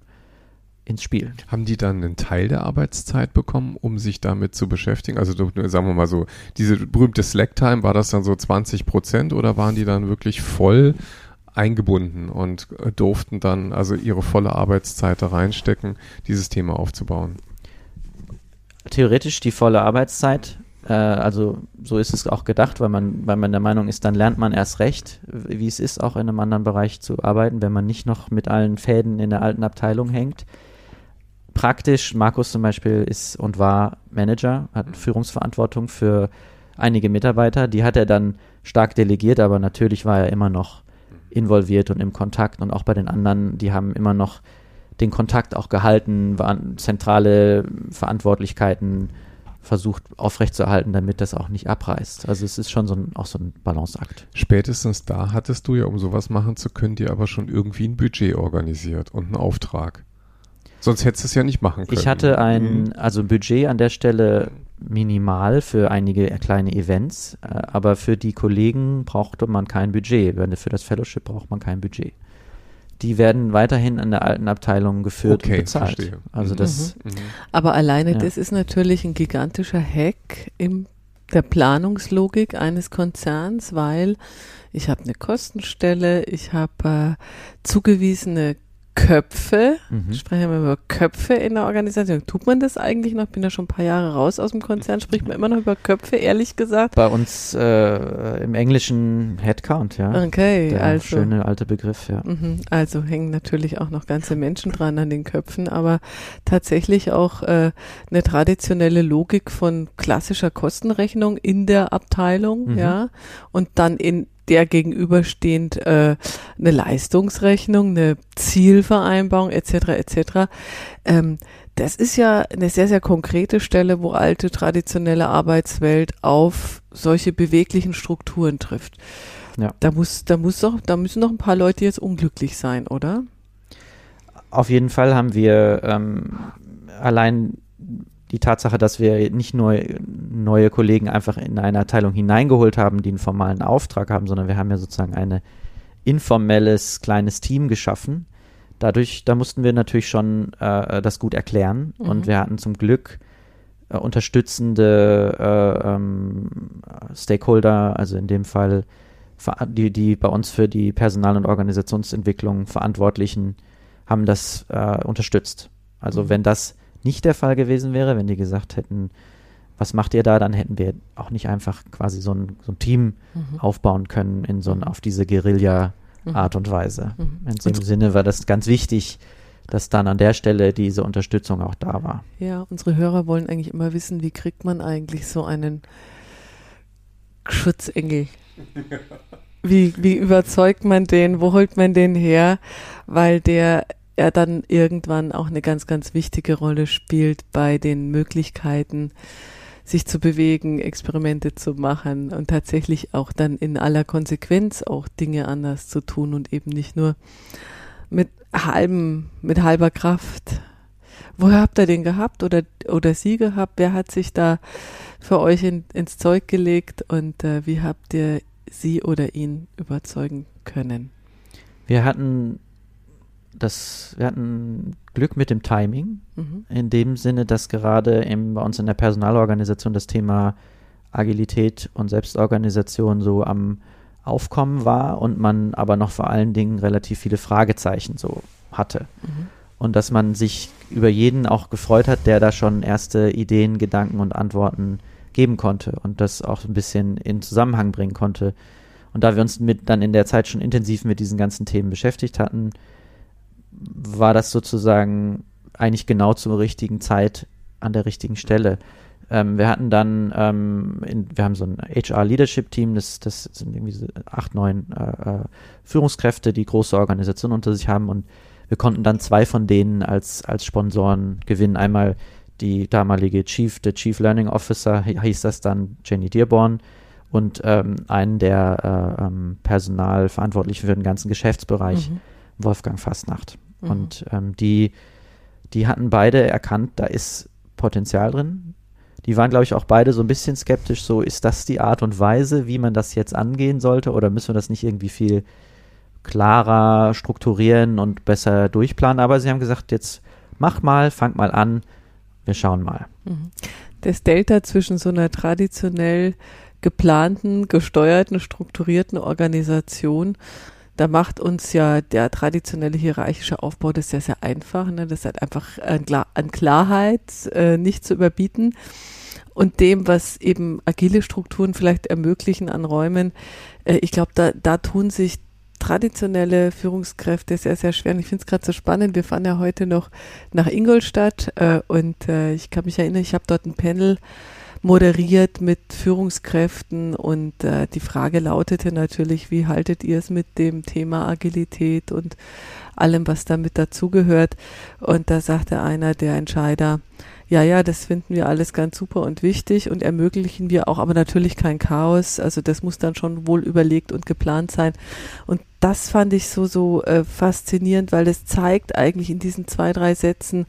ins Spiel. Haben die dann einen Teil der Arbeitszeit bekommen, um sich damit zu beschäftigen? Also sagen wir mal so, diese berühmte Slack-Time, war das dann so 20 Prozent oder waren die dann wirklich voll eingebunden und äh, durften dann also ihre volle Arbeitszeit da reinstecken, dieses Thema aufzubauen. Theoretisch die volle Arbeitszeit. Äh, also so ist es auch gedacht, weil man, weil man der Meinung ist, dann lernt man erst recht, wie es ist, auch in einem anderen Bereich zu arbeiten, wenn man nicht noch mit allen Fäden in der alten Abteilung hängt. Praktisch, Markus zum Beispiel ist und war Manager, hat Führungsverantwortung für einige Mitarbeiter. Die hat er dann stark delegiert, aber natürlich war er immer noch involviert und im Kontakt und auch bei den anderen, die haben immer noch den Kontakt auch gehalten, waren zentrale Verantwortlichkeiten versucht aufrechtzuerhalten, damit das auch nicht abreißt. Also es ist schon so ein, auch so ein Balanceakt. Spätestens da hattest du ja, um sowas machen zu können, dir aber schon irgendwie ein Budget organisiert und einen Auftrag. Sonst hättest du es ja nicht machen können. Ich hatte ein, mhm. also ein Budget an der Stelle minimal für einige kleine Events, äh, aber für die Kollegen brauchte man kein Budget. Für das Fellowship braucht man kein Budget. Die werden weiterhin in der alten Abteilung geführt okay, und bezahlt. Verstehe. Also das. Mhm. mhm. Aber alleine ja. das ist natürlich ein gigantischer Hack in der Planungslogik eines Konzerns, weil ich habe eine Kostenstelle, ich habe äh, zugewiesene Köpfe. Mhm. Sprechen wir über Köpfe in der Organisation. Tut man das eigentlich noch? Ich bin ja schon ein paar Jahre raus aus dem Konzern. Spricht man immer noch über Köpfe, ehrlich gesagt? Bei uns äh, im Englischen Headcount, ja. Okay, der also. Schöne alte Begriff, ja. Mhm, also hängen natürlich auch noch ganze Menschen dran an den Köpfen, aber tatsächlich auch äh, eine traditionelle Logik von klassischer Kostenrechnung in der Abteilung, mhm. ja. Und dann in der gegenüberstehend äh, eine Leistungsrechnung, eine Zielvereinbarung etc. etc. Ähm, das ist ja eine sehr, sehr konkrete Stelle, wo alte traditionelle Arbeitswelt auf solche beweglichen Strukturen trifft. Ja. Da muss, da muss doch, da müssen noch ein paar Leute jetzt unglücklich sein, oder? Auf jeden Fall haben wir ähm, allein die Tatsache, dass wir nicht nur neue Kollegen einfach in eine Abteilung hineingeholt haben, die einen formalen Auftrag haben, sondern wir haben ja sozusagen ein informelles kleines Team geschaffen. Dadurch, da mussten wir natürlich schon äh, das gut erklären mhm. und wir hatten zum Glück äh, unterstützende äh, ähm, Stakeholder, also in dem Fall die, die bei uns für die Personal- und Organisationsentwicklung Verantwortlichen haben das äh, unterstützt. Also mhm. wenn das nicht der Fall gewesen wäre, wenn die gesagt hätten, was macht ihr da, dann hätten wir auch nicht einfach quasi so ein, so ein Team mhm. aufbauen können in so ein, auf diese Guerilla-Art mhm. und Weise. Mhm. In dem Sinne war das ganz wichtig, dass dann an der Stelle diese Unterstützung auch da war. Ja, unsere Hörer wollen eigentlich immer wissen, wie kriegt man eigentlich so einen Schutzengel? Wie, wie überzeugt man den? Wo holt man den her? Weil der er dann irgendwann auch eine ganz, ganz wichtige Rolle spielt bei den Möglichkeiten, sich zu bewegen, Experimente zu machen und tatsächlich auch dann in aller Konsequenz auch Dinge anders zu tun und eben nicht nur mit halbem, mit halber Kraft. Woher habt ihr den gehabt oder, oder sie gehabt? Wer hat sich da für euch in, ins Zeug gelegt und äh, wie habt ihr sie oder ihn überzeugen können? Wir hatten das, wir hatten Glück mit dem Timing, mhm. in dem Sinne, dass gerade im, bei uns in der Personalorganisation das Thema Agilität und Selbstorganisation so am Aufkommen war und man aber noch vor allen Dingen relativ viele Fragezeichen so hatte. Mhm. Und dass man sich über jeden auch gefreut hat, der da schon erste Ideen, Gedanken und Antworten geben konnte und das auch ein bisschen in Zusammenhang bringen konnte. Und da wir uns mit dann in der Zeit schon intensiv mit diesen ganzen Themen beschäftigt hatten, war das sozusagen eigentlich genau zur richtigen Zeit an der richtigen Stelle. Ähm, wir hatten dann, ähm, in, wir haben so ein HR-Leadership-Team, das, das sind irgendwie so acht, neun äh, äh, Führungskräfte, die große Organisationen unter sich haben und wir konnten dann zwei von denen als, als Sponsoren gewinnen. Einmal die damalige Chief, der Chief Learning Officer, hieß das dann Jenny Dearborn und ähm, einen der äh, ähm, Personalverantwortlichen für den ganzen Geschäftsbereich, mhm. Wolfgang Fastnacht. Mhm. Und ähm, die, die hatten beide erkannt, da ist Potenzial drin. Die waren, glaube ich, auch beide so ein bisschen skeptisch, so ist das die Art und Weise, wie man das jetzt angehen sollte oder müssen wir das nicht irgendwie viel klarer strukturieren und besser durchplanen? Aber sie haben gesagt, jetzt mach mal, fang mal an, wir schauen mal. Mhm. Das Delta zwischen so einer traditionell geplanten, gesteuerten, strukturierten Organisation da macht uns ja der traditionelle hierarchische Aufbau das sehr, sehr einfach. Ne? Das hat einfach an, Klar an Klarheit äh, nicht zu überbieten. Und dem, was eben agile Strukturen vielleicht ermöglichen an Räumen, äh, ich glaube, da, da tun sich traditionelle Führungskräfte sehr, sehr schwer. Und ich finde es gerade so spannend. Wir fahren ja heute noch nach Ingolstadt äh, und äh, ich kann mich erinnern, ich habe dort ein Panel moderiert mit Führungskräften und äh, die Frage lautete natürlich, wie haltet ihr es mit dem Thema Agilität und allem, was damit dazugehört? Und da sagte einer der Entscheider, ja, ja, das finden wir alles ganz super und wichtig und ermöglichen wir auch, aber natürlich kein Chaos. Also das muss dann schon wohl überlegt und geplant sein. Und das fand ich so, so äh, faszinierend, weil es zeigt eigentlich in diesen zwei, drei Sätzen,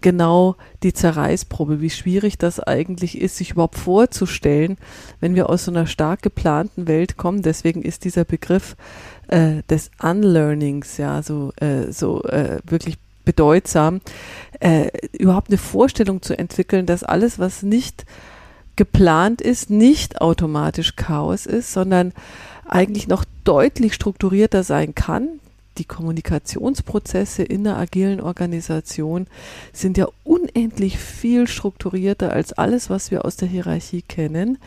genau die Zerreißprobe, wie schwierig das eigentlich ist, sich überhaupt vorzustellen, wenn wir aus so einer stark geplanten Welt kommen. Deswegen ist dieser Begriff äh, des Unlearnings ja so, äh, so äh, wirklich bedeutsam, äh, überhaupt eine Vorstellung zu entwickeln, dass alles, was nicht geplant ist, nicht automatisch Chaos ist, sondern eigentlich noch deutlich strukturierter sein kann, die Kommunikationsprozesse in der agilen Organisation sind ja unendlich viel strukturierter als alles, was wir aus der Hierarchie kennen.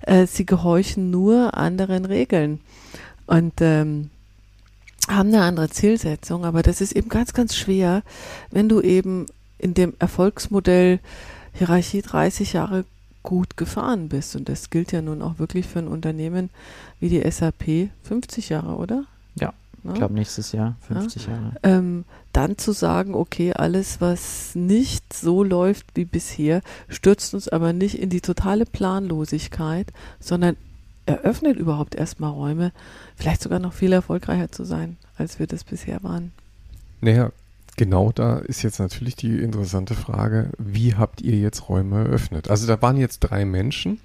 Äh, sie gehorchen nur anderen Regeln und ähm, haben eine andere Zielsetzung, aber das ist eben ganz, ganz schwer, wenn du eben in dem Erfolgsmodell Hierarchie 30 Jahre gut gefahren bist. Und das gilt ja nun auch wirklich für ein Unternehmen wie die SAP 50 Jahre, oder? Ne? ich glaube nächstes Jahr 50 ja. Jahre. Ähm, dann zu sagen, okay, alles, was nicht so läuft wie bisher, stürzt uns aber nicht in die totale Planlosigkeit, sondern eröffnet überhaupt erstmal Räume, vielleicht sogar noch viel erfolgreicher zu sein, als wir das bisher waren. Naja, Genau, da ist jetzt natürlich die interessante Frage, wie habt ihr jetzt Räume eröffnet? Also da waren jetzt drei Menschen.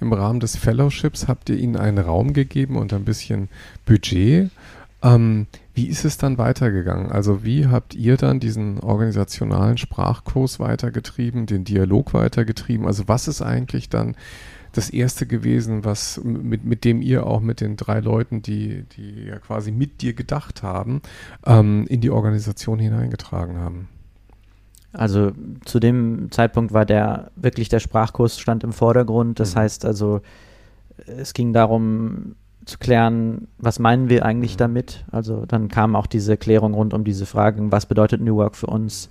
Im Rahmen des Fellowships habt ihr ihnen einen Raum gegeben und ein bisschen Budget. Ähm, wie ist es dann weitergegangen? Also wie habt ihr dann diesen organisationalen Sprachkurs weitergetrieben, den Dialog weitergetrieben? Also was ist eigentlich dann das erste gewesen, was mit, mit dem ihr auch mit den drei Leuten, die, die ja quasi mit dir gedacht haben, ähm, in die Organisation hineingetragen haben? Also zu dem Zeitpunkt war der wirklich der Sprachkurs stand im Vordergrund. Das mhm. heißt also, es ging darum zu klären, was meinen wir eigentlich mhm. damit. Also dann kam auch diese Klärung rund um diese Fragen, was bedeutet New Work für uns,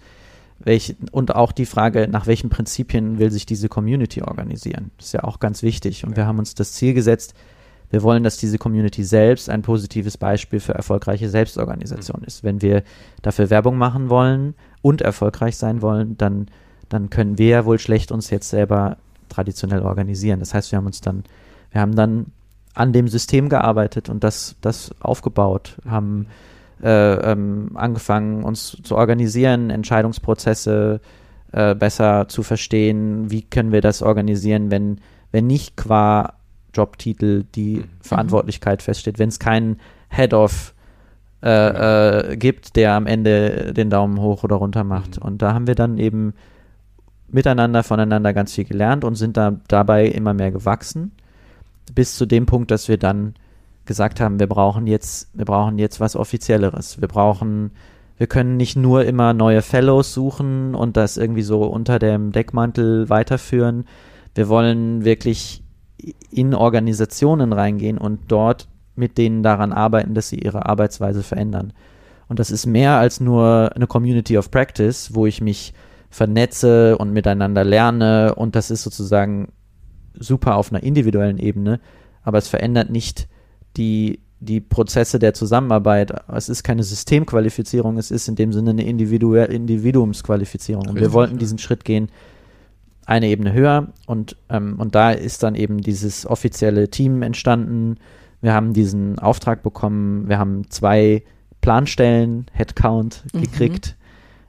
welch, und auch die Frage, nach welchen Prinzipien will sich diese Community organisieren. Das ist ja auch ganz wichtig. Und ja. wir haben uns das Ziel gesetzt, wir wollen, dass diese Community selbst ein positives Beispiel für erfolgreiche Selbstorganisation mhm. ist. Wenn wir dafür Werbung machen wollen und erfolgreich sein wollen, dann, dann können wir ja wohl schlecht uns jetzt selber traditionell organisieren. Das heißt, wir haben uns dann, wir haben dann an dem System gearbeitet und das, das aufgebaut, haben äh, ähm, angefangen, uns zu organisieren, Entscheidungsprozesse äh, besser zu verstehen. Wie können wir das organisieren, wenn, wenn nicht qua Jobtitel die mhm. Verantwortlichkeit feststeht, wenn es keinen Head-of äh, äh, gibt, der am Ende den Daumen hoch oder runter macht. Mhm. Und da haben wir dann eben miteinander, voneinander ganz viel gelernt und sind da dabei immer mehr gewachsen, bis zu dem Punkt, dass wir dann gesagt haben, wir brauchen jetzt, wir brauchen jetzt was Offizielleres. Wir brauchen, wir können nicht nur immer neue Fellows suchen und das irgendwie so unter dem Deckmantel weiterführen. Wir wollen wirklich in Organisationen reingehen und dort mit denen daran arbeiten, dass sie ihre Arbeitsweise verändern. Und das ist mehr als nur eine Community of Practice, wo ich mich vernetze und miteinander lerne und das ist sozusagen super auf einer individuellen Ebene, aber es verändert nicht die, die Prozesse der Zusammenarbeit. Es ist keine Systemqualifizierung, es ist in dem Sinne eine Individu Individuumsqualifizierung. Und wir wollten diesen Schritt gehen, eine Ebene höher und, ähm, und da ist dann eben dieses offizielle Team entstanden. Wir haben diesen Auftrag bekommen, wir haben zwei Planstellen, Headcount mhm. gekriegt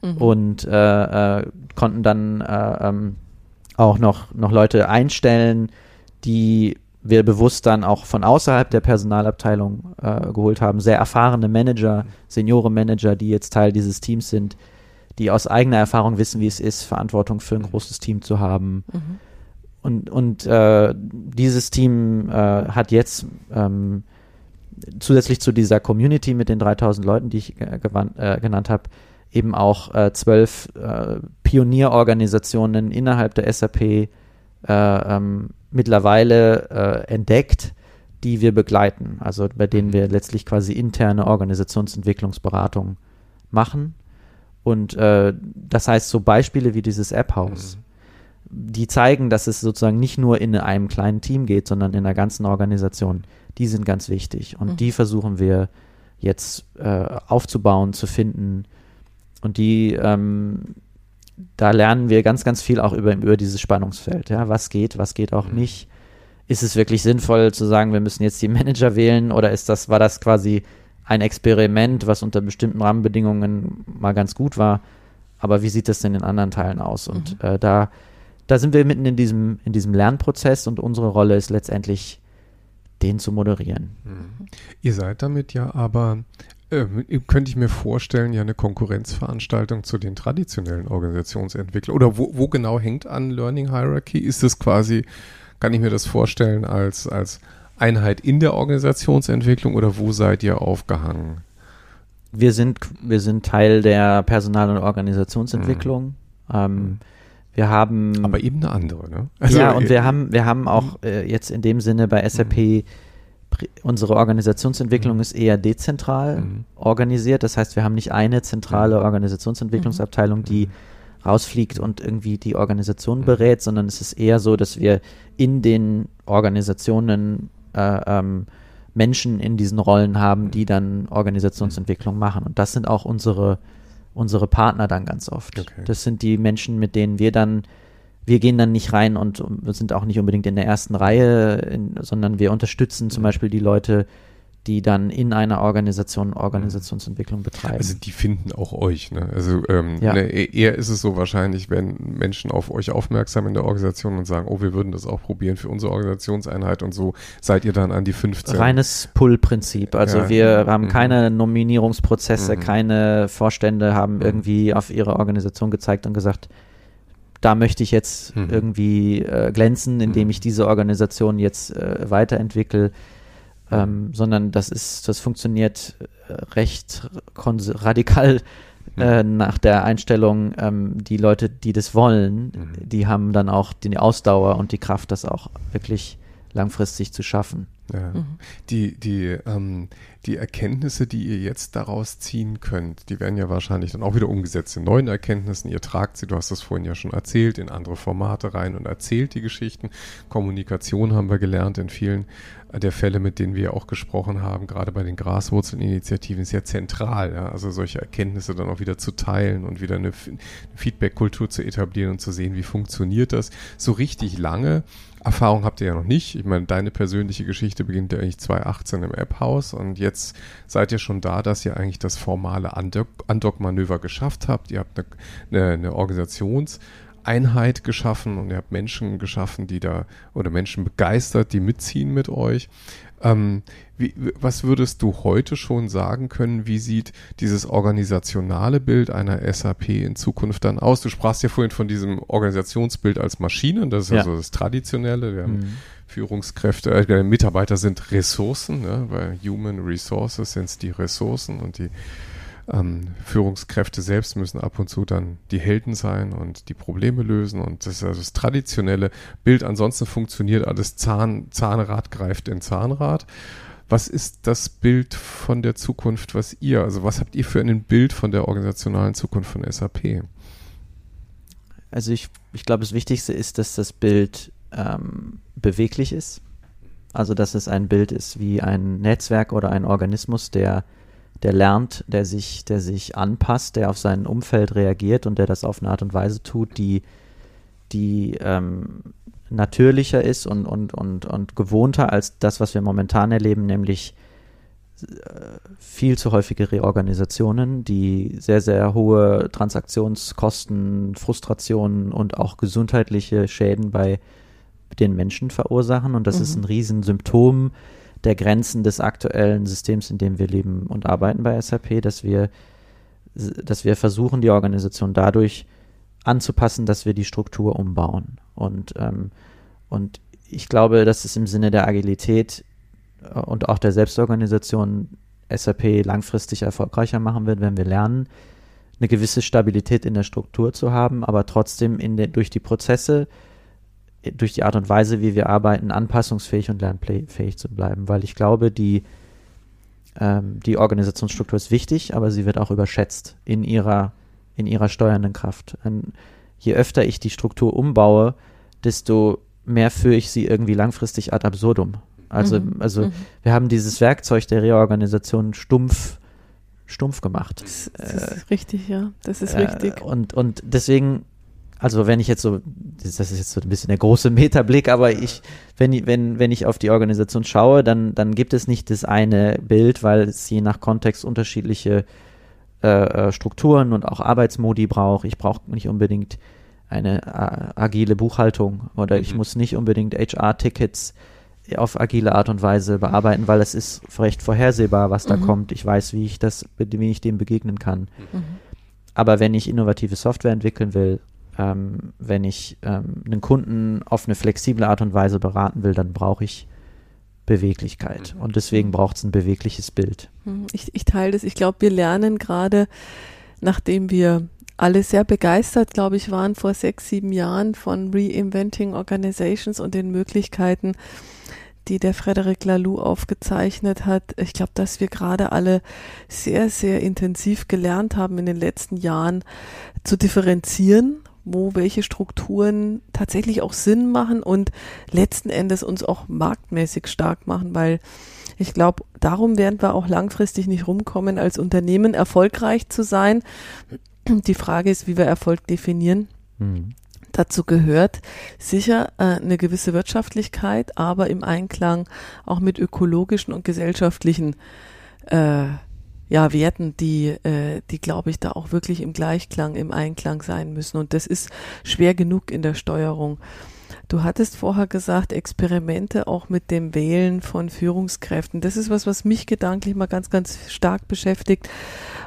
mhm. und äh, äh, konnten dann äh, ähm, auch noch, noch Leute einstellen, die wir bewusst dann auch von außerhalb der Personalabteilung äh, geholt haben. Sehr erfahrene Manager, Seniorenmanager, die jetzt Teil dieses Teams sind, die aus eigener Erfahrung wissen, wie es ist, Verantwortung für ein großes Team zu haben. Mhm. Und, und äh, dieses Team äh, hat jetzt ähm, zusätzlich zu dieser Community mit den 3000 Leuten, die ich äh, genannt habe, eben auch äh, zwölf äh, Pionierorganisationen innerhalb der SAP ähm, mittlerweile äh, entdeckt, die wir begleiten, also bei denen mhm. wir letztlich quasi interne Organisationsentwicklungsberatung machen. Und äh, das heißt, so Beispiele wie dieses App-Haus, mhm. die zeigen, dass es sozusagen nicht nur in einem kleinen Team geht, sondern in einer ganzen Organisation. Die sind ganz wichtig. Und mhm. die versuchen wir jetzt äh, aufzubauen, zu finden. Und die ähm, da lernen wir ganz, ganz viel auch über, über dieses Spannungsfeld. Ja, was geht, was geht auch mhm. nicht. Ist es wirklich sinnvoll zu sagen, wir müssen jetzt die Manager wählen oder ist das, war das quasi ein Experiment, was unter bestimmten Rahmenbedingungen mal ganz gut war? Aber wie sieht das denn in anderen Teilen aus? Und mhm. äh, da, da sind wir mitten in diesem, in diesem Lernprozess und unsere Rolle ist letztendlich, den zu moderieren. Mhm. Ihr seid damit ja aber äh, könnte ich mir vorstellen, ja eine Konkurrenzveranstaltung zu den traditionellen Organisationsentwicklern. Oder wo, wo genau hängt an Learning Hierarchy? Ist es quasi, kann ich mir das vorstellen, als, als Einheit in der Organisationsentwicklung oder wo seid ihr aufgehangen? wir sind, wir sind Teil der Personal- und Organisationsentwicklung. Mhm. Ähm, mhm. wir haben. Aber eben eine andere, ne? Also ja, und wir haben, wir haben auch mhm. äh, jetzt in dem Sinne bei SAP mhm. Unsere Organisationsentwicklung mhm. ist eher dezentral mhm. organisiert. Das heißt, wir haben nicht eine zentrale Organisationsentwicklungsabteilung, die rausfliegt und irgendwie die Organisation berät, sondern es ist eher so, dass wir in den Organisationen äh, ähm, Menschen in diesen Rollen haben, die dann Organisationsentwicklung machen. Und das sind auch unsere, unsere Partner dann ganz oft. Okay. Das sind die Menschen, mit denen wir dann, wir gehen dann nicht rein und sind auch nicht unbedingt in der ersten Reihe, in, sondern wir unterstützen zum Beispiel die Leute, die dann in einer Organisation Organisationsentwicklung betreiben. Also die finden auch euch. Ne? Also ähm, ja. ne, e-, eher ist es so wahrscheinlich, wenn Menschen auf euch aufmerksam in der Organisation und sagen, oh, wir würden das auch probieren für unsere Organisationseinheit und so seid ihr dann an die 15. Reines Pull-Prinzip. Also ja. wir haben mhm. keine Nominierungsprozesse, mhm. keine Vorstände haben mhm. irgendwie auf ihre Organisation gezeigt und gesagt, da möchte ich jetzt mhm. irgendwie äh, glänzen, indem mhm. ich diese Organisation jetzt äh, weiterentwickle ähm, sondern das ist, das funktioniert äh, recht radikal äh, mhm. nach der Einstellung, ähm, die Leute, die das wollen, mhm. die haben dann auch die Ausdauer und die Kraft, das auch wirklich langfristig zu schaffen. Ja. Mhm. Die, die, ähm, die Erkenntnisse, die ihr jetzt daraus ziehen könnt, die werden ja wahrscheinlich dann auch wieder umgesetzt in neuen Erkenntnissen. Ihr tragt sie, du hast das vorhin ja schon erzählt, in andere Formate rein und erzählt die Geschichten. Kommunikation haben wir gelernt in vielen der Fälle, mit denen wir auch gesprochen haben, gerade bei den Graswurzelinitiativen, ist ja zentral. Ja? Also solche Erkenntnisse dann auch wieder zu teilen und wieder eine Feedback-Kultur zu etablieren und zu sehen, wie funktioniert das. So richtig lange Erfahrung habt ihr ja noch nicht. Ich meine, deine persönliche Geschichte beginnt ja eigentlich 2018 im App-Haus und jetzt seid ihr schon da, dass ihr eigentlich das formale Undock-Manöver geschafft habt. Ihr habt eine, eine, eine Organisationseinheit geschaffen und ihr habt Menschen geschaffen, die da oder Menschen begeistert, die mitziehen mit euch. Ähm, wie, was würdest du heute schon sagen können? Wie sieht dieses organisationale Bild einer SAP in Zukunft dann aus? Du sprachst ja vorhin von diesem Organisationsbild als Maschine, das ist ja. also das Traditionelle. Wir haben mhm. Führungskräfte, äh, Mitarbeiter sind Ressourcen, ne? bei Human Resources sind es die Ressourcen und die ähm, Führungskräfte selbst müssen ab und zu dann die Helden sein und die Probleme lösen. Und das ist also das traditionelle Bild. Ansonsten funktioniert alles Zahn, Zahnrad greift in Zahnrad. Was ist das Bild von der Zukunft, was ihr, also was habt ihr für ein Bild von der organisationalen Zukunft von SAP? Also ich, ich glaube, das Wichtigste ist, dass das Bild ähm, beweglich ist. Also dass es ein Bild ist wie ein Netzwerk oder ein Organismus, der der lernt, der sich, der sich anpasst, der auf sein Umfeld reagiert und der das auf eine Art und Weise tut, die, die ähm, natürlicher ist und, und, und, und gewohnter als das, was wir momentan erleben, nämlich äh, viel zu häufige Reorganisationen, die sehr, sehr hohe Transaktionskosten, Frustrationen und auch gesundheitliche Schäden bei den Menschen verursachen. Und das mhm. ist ein Riesensymptom der Grenzen des aktuellen Systems, in dem wir leben und arbeiten bei SAP, dass wir, dass wir versuchen, die Organisation dadurch anzupassen, dass wir die Struktur umbauen. Und, ähm, und ich glaube, dass es im Sinne der Agilität äh, und auch der Selbstorganisation SAP langfristig erfolgreicher machen wird, wenn wir lernen, eine gewisse Stabilität in der Struktur zu haben, aber trotzdem in der, durch die Prozesse durch die Art und Weise, wie wir arbeiten, anpassungsfähig und lernfähig zu bleiben, weil ich glaube, die, ähm, die Organisationsstruktur ist wichtig, aber sie wird auch überschätzt in ihrer, in ihrer steuernden Kraft. Und je öfter ich die Struktur umbaue, desto mehr führe ich sie irgendwie langfristig ad absurdum. Also, mhm. also mhm. wir haben dieses Werkzeug der Reorganisation stumpf stumpf gemacht. Das, das äh, ist richtig, ja. Das ist äh, richtig. Und, und deswegen also wenn ich jetzt so, das ist jetzt so ein bisschen der große Metablick, aber ich, wenn, ich, wenn, wenn ich auf die Organisation schaue, dann, dann gibt es nicht das eine Bild, weil es je nach Kontext unterschiedliche äh, äh Strukturen und auch Arbeitsmodi braucht. Ich brauche nicht unbedingt eine äh, agile Buchhaltung oder mhm. ich muss nicht unbedingt HR-Tickets auf agile Art und Weise bearbeiten, weil es ist recht vorhersehbar, was da mhm. kommt. Ich weiß, wie ich das, wie ich dem begegnen kann. Mhm. Aber wenn ich innovative Software entwickeln will, ähm, wenn ich ähm, einen Kunden auf eine flexible Art und Weise beraten will, dann brauche ich Beweglichkeit. Und deswegen braucht es ein bewegliches Bild. Hm, ich, ich teile das. Ich glaube, wir lernen gerade, nachdem wir alle sehr begeistert, glaube ich, waren vor sechs, sieben Jahren von Reinventing Organizations und den Möglichkeiten, die der Frederic Laloux aufgezeichnet hat. Ich glaube, dass wir gerade alle sehr, sehr intensiv gelernt haben in den letzten Jahren zu differenzieren, wo welche Strukturen tatsächlich auch Sinn machen und letzten Endes uns auch marktmäßig stark machen, weil ich glaube, darum werden wir auch langfristig nicht rumkommen, als Unternehmen erfolgreich zu sein. Die Frage ist, wie wir Erfolg definieren. Mhm. Dazu gehört sicher äh, eine gewisse Wirtschaftlichkeit, aber im Einklang auch mit ökologischen und gesellschaftlichen äh, ja, Werten, die, äh, die glaube ich, da auch wirklich im Gleichklang, im Einklang sein müssen. Und das ist schwer genug in der Steuerung. Du hattest vorher gesagt, Experimente auch mit dem Wählen von Führungskräften. Das ist was, was mich gedanklich mal ganz, ganz stark beschäftigt,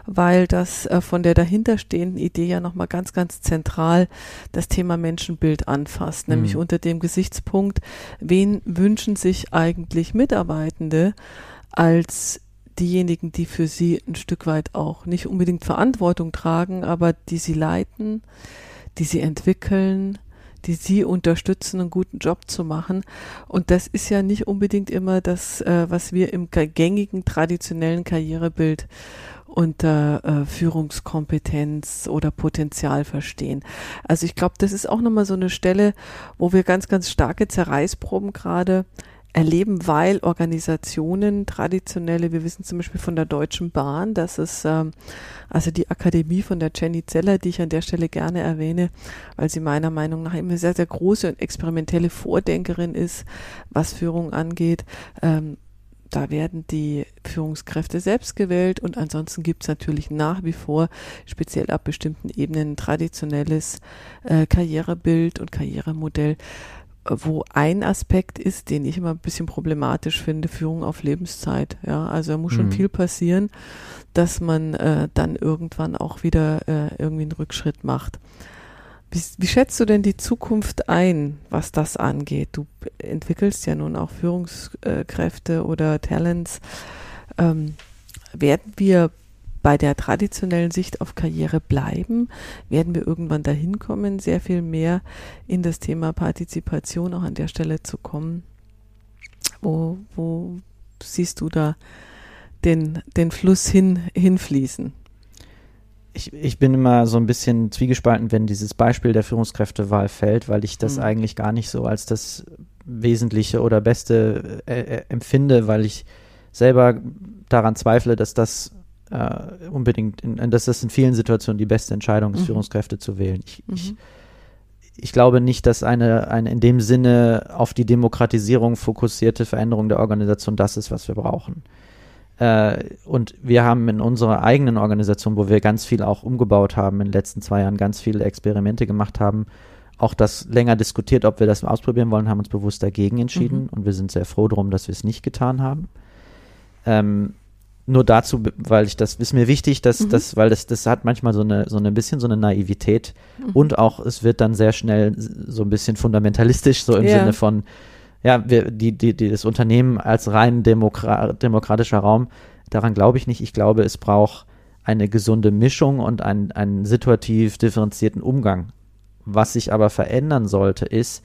weil das äh, von der dahinterstehenden Idee ja nochmal ganz, ganz zentral das Thema Menschenbild anfasst, nämlich mhm. unter dem Gesichtspunkt, wen wünschen sich eigentlich Mitarbeitende als diejenigen, die für sie ein Stück weit auch nicht unbedingt Verantwortung tragen, aber die sie leiten, die sie entwickeln, die sie unterstützen, einen guten Job zu machen. Und das ist ja nicht unbedingt immer das, äh, was wir im gängigen traditionellen Karrierebild unter äh, Führungskompetenz oder Potenzial verstehen. Also ich glaube, das ist auch nochmal so eine Stelle, wo wir ganz, ganz starke Zerreißproben gerade erleben, weil Organisationen, traditionelle, wir wissen zum Beispiel von der Deutschen Bahn, dass es ähm, also die Akademie von der Jenny Zeller, die ich an der Stelle gerne erwähne, weil sie meiner Meinung nach immer sehr, sehr große und experimentelle Vordenkerin ist, was Führung angeht. Ähm, da werden die Führungskräfte selbst gewählt und ansonsten gibt es natürlich nach wie vor speziell ab bestimmten Ebenen traditionelles äh, Karrierebild und Karrieremodell, wo ein Aspekt ist, den ich immer ein bisschen problematisch finde, Führung auf Lebenszeit. Ja, also da muss schon mhm. viel passieren, dass man äh, dann irgendwann auch wieder äh, irgendwie einen Rückschritt macht. Wie, wie, schätzt du denn die Zukunft ein, was das angeht? Du entwickelst ja nun auch Führungskräfte oder Talents. Ähm, werden wir bei der traditionellen Sicht auf Karriere bleiben, werden wir irgendwann dahin kommen, sehr viel mehr in das Thema Partizipation auch an der Stelle zu kommen. Wo, wo siehst du da den, den Fluss hin, hinfließen? Ich, ich bin immer so ein bisschen zwiegespalten, wenn dieses Beispiel der Führungskräftewahl fällt, weil ich das mhm. eigentlich gar nicht so als das Wesentliche oder Beste äh, äh empfinde, weil ich selber daran zweifle, dass das äh, unbedingt, in, dass das in vielen Situationen die beste Entscheidung ist, mhm. Führungskräfte zu wählen. Ich, mhm. ich, ich, glaube nicht, dass eine, eine in dem Sinne auf die Demokratisierung fokussierte Veränderung der Organisation das ist, was wir brauchen. Äh, und wir haben in unserer eigenen Organisation, wo wir ganz viel auch umgebaut haben, in den letzten zwei Jahren ganz viele Experimente gemacht haben, auch das länger diskutiert, ob wir das ausprobieren wollen, haben uns bewusst dagegen entschieden mhm. und wir sind sehr froh darum, dass wir es nicht getan haben. Ähm, nur dazu, weil ich das ist mir wichtig, dass mhm. das, weil das, das hat manchmal so eine, so ein bisschen so eine Naivität mhm. und auch es wird dann sehr schnell so ein bisschen fundamentalistisch, so im ja. Sinne von, ja, wir, die, die, die, das Unternehmen als rein demokra demokratischer Raum, daran glaube ich nicht. Ich glaube, es braucht eine gesunde Mischung und einen, einen situativ differenzierten Umgang. Was sich aber verändern sollte, ist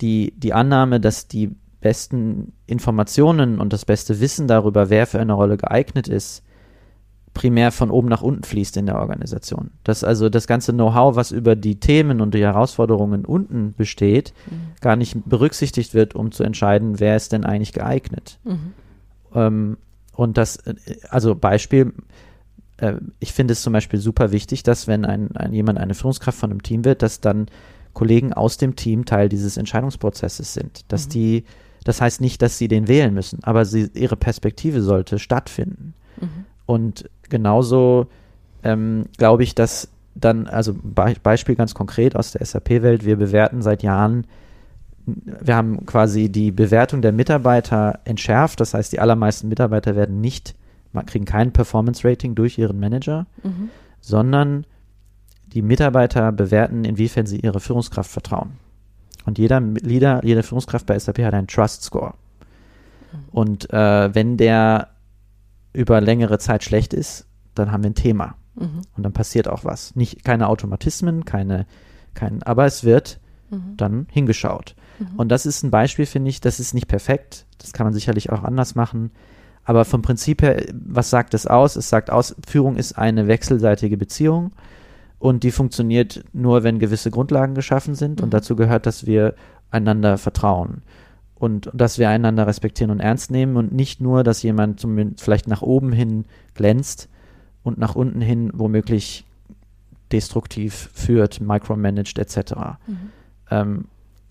die, die Annahme, dass die besten Informationen und das beste Wissen darüber, wer für eine Rolle geeignet ist, primär von oben nach unten fließt in der Organisation. Dass also das ganze Know-how, was über die Themen und die Herausforderungen unten besteht, mhm. gar nicht berücksichtigt wird, um zu entscheiden, wer ist denn eigentlich geeignet. Mhm. Ähm, und das, also Beispiel, äh, ich finde es zum Beispiel super wichtig, dass wenn ein, ein, jemand eine Führungskraft von einem Team wird, dass dann Kollegen aus dem Team Teil dieses Entscheidungsprozesses sind, dass mhm. die das heißt nicht, dass sie den wählen müssen, aber sie, ihre Perspektive sollte stattfinden. Mhm. Und genauso ähm, glaube ich, dass dann, also Be Beispiel ganz konkret aus der SAP-Welt, wir bewerten seit Jahren, wir haben quasi die Bewertung der Mitarbeiter entschärft, das heißt, die allermeisten Mitarbeiter werden nicht, kriegen kein Performance-Rating durch ihren Manager, mhm. sondern die Mitarbeiter bewerten, inwiefern sie ihre Führungskraft vertrauen. Und jeder Leader, jede Führungskraft bei SAP hat einen Trust Score. Und äh, wenn der über längere Zeit schlecht ist, dann haben wir ein Thema. Mhm. Und dann passiert auch was. Nicht keine Automatismen, keine, kein, aber es wird Mhm. dann hingeschaut. Mhm. Und das ist ein Beispiel, finde ich, das ist nicht perfekt. Das kann man sicherlich auch anders machen. Aber vom Prinzip her, was sagt es aus? Es sagt aus, Führung ist eine wechselseitige Beziehung und die funktioniert nur, wenn gewisse Grundlagen geschaffen sind. Mhm. Und dazu gehört, dass wir einander vertrauen und dass wir einander respektieren und ernst nehmen und nicht nur, dass jemand zumindest vielleicht nach oben hin glänzt und nach unten hin womöglich destruktiv führt, micromanaged etc. Mhm. Ähm,